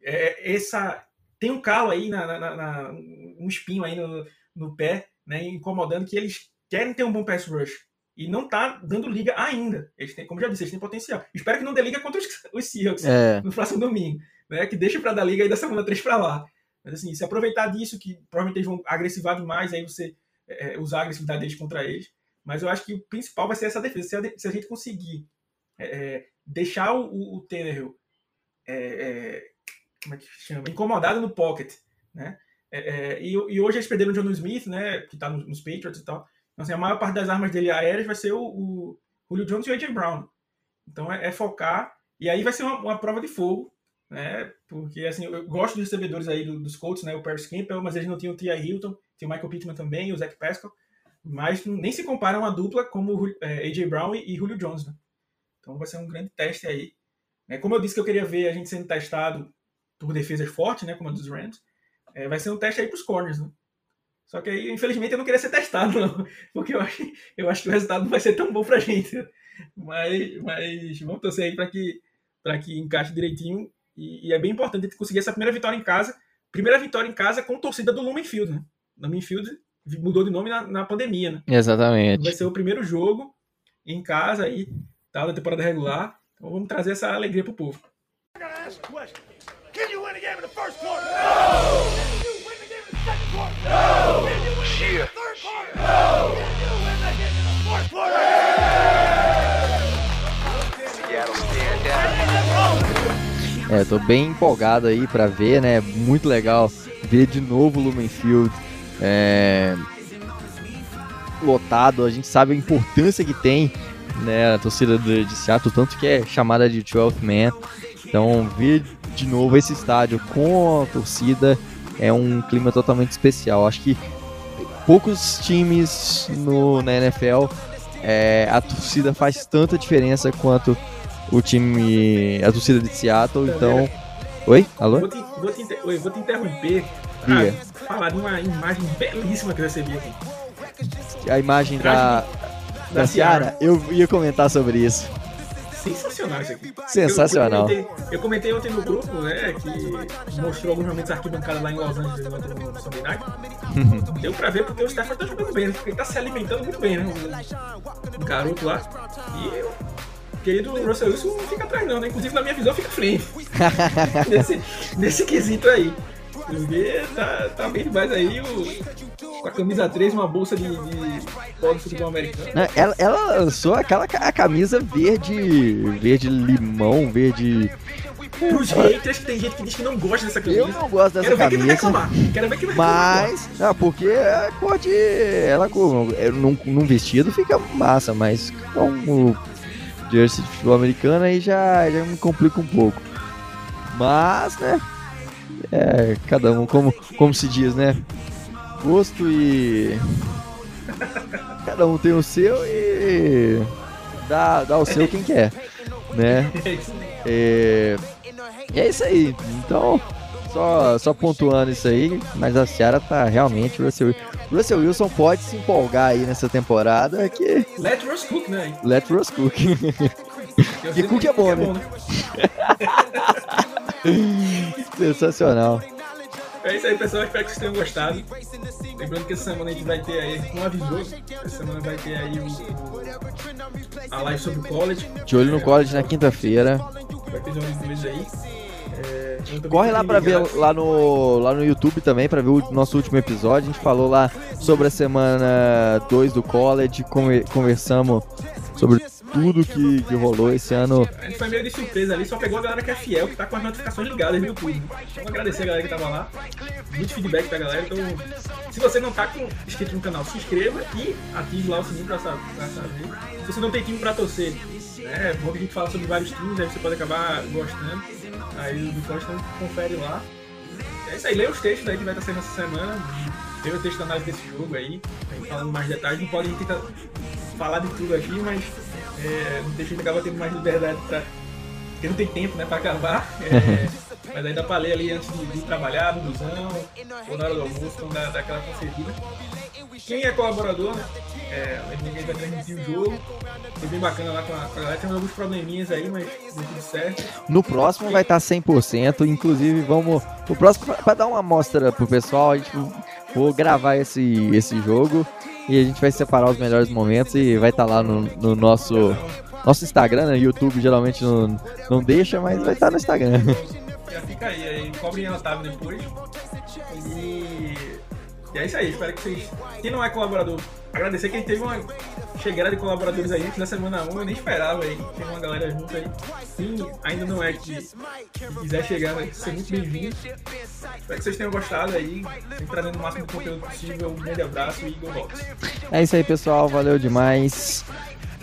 É, essa tem um calo aí, na, na, na, um espinho aí no, no pé, né? Incomodando que eles querem ter um bom pass rush e não tá dando liga ainda. Eles têm, como já disse, eles têm potencial. Espero que não dê liga contra os, <laughs> os Seahawks é. no próximo domingo. Né? Que deixe para dar liga aí da semana 3 para lá. Mas assim, se aproveitar disso, que provavelmente eles vão agressivar demais, aí você é, é, usar a agressividade deles contra eles. Mas eu acho que o principal vai ser essa defesa. Se a, se a gente conseguir é, é deixar o, o, Tannehill é, como é que chama? incomodado no pocket, né? E, e, hoje eles perderam o John Smith, né? Que tá nos, Patriots e tal. Então, assim, a maior parte das armas dele aéreas vai ser o, o Julio Jones e o AJ Brown. Então, é, é, focar. E aí vai ser uma, uma, prova de fogo, né? Porque, assim, eu gosto dos recebedores aí do, dos Colts, né? O Paris Campbell, mas eles não tinham o T.I. Hilton, tinha o Michael Pittman também, o Zach Pascal. Mas nem se compara uma dupla como é, AJ Brown e, Julio Jones, né? Então vai ser um grande teste aí. É, como eu disse que eu queria ver a gente sendo testado por defesas fortes, né? Como a dos Rams, é, vai ser um teste aí para os corners, né? Só que aí, infelizmente, eu não queria ser testado, não. <laughs> Porque eu acho, eu acho que o resultado não vai ser tão bom pra gente. Mas, mas vamos torcer aí para que, que encaixe direitinho. E, e, é bem importante a gente conseguir essa primeira vitória em casa. Primeira vitória em casa com torcida do Lumen Field, né? Lumen Field mudou de nome na, na pandemia, né? Exatamente. Vai ser o primeiro jogo em casa aí, tá, da temporada regular. Então vamos trazer essa alegria pro povo. É, tô bem empolgado aí para ver, né? Muito legal ver de novo o Lumen Field é, lotado. A gente sabe a importância que tem, né? A torcida de, de Seattle, tanto que é chamada de 12 Man. Então, ver de novo esse estádio com a torcida é um clima totalmente especial. Acho que poucos times no, na NFL é, a torcida faz tanta diferença quanto o time, a torcida de Seattle. Então, oi, alô? Vou te, vou te, oi, vou te interromper para falar de uma imagem belíssima que eu recebi aqui. A imagem da, da, da Ciara? Eu ia comentar sobre isso sensacional isso aqui. Sensacional. Eu, eu, comentei, eu comentei ontem no grupo, né, que mostrou alguns momentos arquibancada lá em Los Angeles no, no Sunday Night. Deu pra ver porque o Stafford tá jogando bem, né? ele tá se alimentando muito bem, né? O garoto lá. E eu querido Russell Wilson não fica atrás não, né? Inclusive na minha visão fica frente. <laughs> nesse, nesse quesito aí. Porque tá, tá bem demais aí o, com a camisa 3, uma bolsa de, de pó do futebol americano. Né, Ela, ela lançou aquela a camisa verde, verde limão, verde. Pros haters, que tem gente que diz que não gosta dessa camisa. Eu não gosto dessa Quero ver quem vai camisa. reclamar. Quero ver quem vai reclamar. Mas, não, porque é cor de. Ela com, é, num, num vestido fica massa, mas com o jersey de futebol americano aí já, já me complica um pouco. Mas, né? É, cada um, como, como se diz, né? Gosto e. Cada um tem o seu e. Dá, dá o seu quem quer, né? É e é isso aí. Então, só, só pontuando isso aí, mas a Seara tá realmente. Russell, Russell Wilson pode se empolgar aí nessa temporada que Let Russ Cook, né? let Russ cook. <laughs> E Cook que é bom, né? <laughs> Sensacional. É isso aí, pessoal. Espero que vocês tenham gostado. Lembrando que essa semana a gente vai ter aí, não avisou, essa semana vai ter aí o, a live sobre o college. De olho no college na quinta-feira. Vai ter inglês aí. É, Corre lá pra ver lá no, lá no YouTube também, pra ver o nosso último episódio. A gente falou lá sobre a semana 2 do college, conver- conversamos sobre tudo que, que rolou esse ano. A gente foi meio de surpresa ali, só pegou a galera que é fiel, que tá com as notificações ligadas no YouTube. Então agradecer a galera que tava lá. Muito feedback da galera. Então, se você não tá com, inscrito no canal, se inscreva e ative lá o sininho pra, sa- pra saber. Se você não tem time pra torcer, né? É bom que a gente fala sobre vários times, aí você pode acabar gostando. Aí do Costa confere lá. É isso aí, leia os textos aí que vai estar saindo essa semana. Leia o texto da análise desse jogo aí, aí falando mais detalhes. Não pode tentar falar de tudo aqui, mas é, no texto acaba tendo mais liberdade pra. Porque não tem tempo, né, pra acabar. É, <laughs> mas pra ler ali antes de, de trabalhar, no busão, ou na hora do almoço, então dá, dá aquela conferida. Quem é colaborador, né? É, gente vai transmitir o jogo. Foi bem bacana lá com a, com a galera. Temos alguns probleminhas aí, mas deu tudo certo. No próximo vai estar 100%, inclusive vamos... O próximo, pra dar uma amostra pro pessoal, a gente vou gravar esse, esse jogo e a gente vai separar os melhores momentos e vai estar lá no, no nosso... Nosso Instagram, né? YouTube geralmente não, não deixa, mas vai estar no Instagram. Já fica aí, aí cobrem a tab depois. E, e é isso aí, espero que vocês. Quem não é colaborador, agradecer que teve uma chegada de colaboradores aí da semana 1, eu nem esperava aí. Tem uma galera junto aí. Quem ainda não é que, quiser chegar, vai ser muito bem-vindo. Espero que vocês tenham gostado aí, sempre trazendo o máximo de conteúdo possível. Um grande abraço e Go Hawks. É isso aí, pessoal. Valeu demais.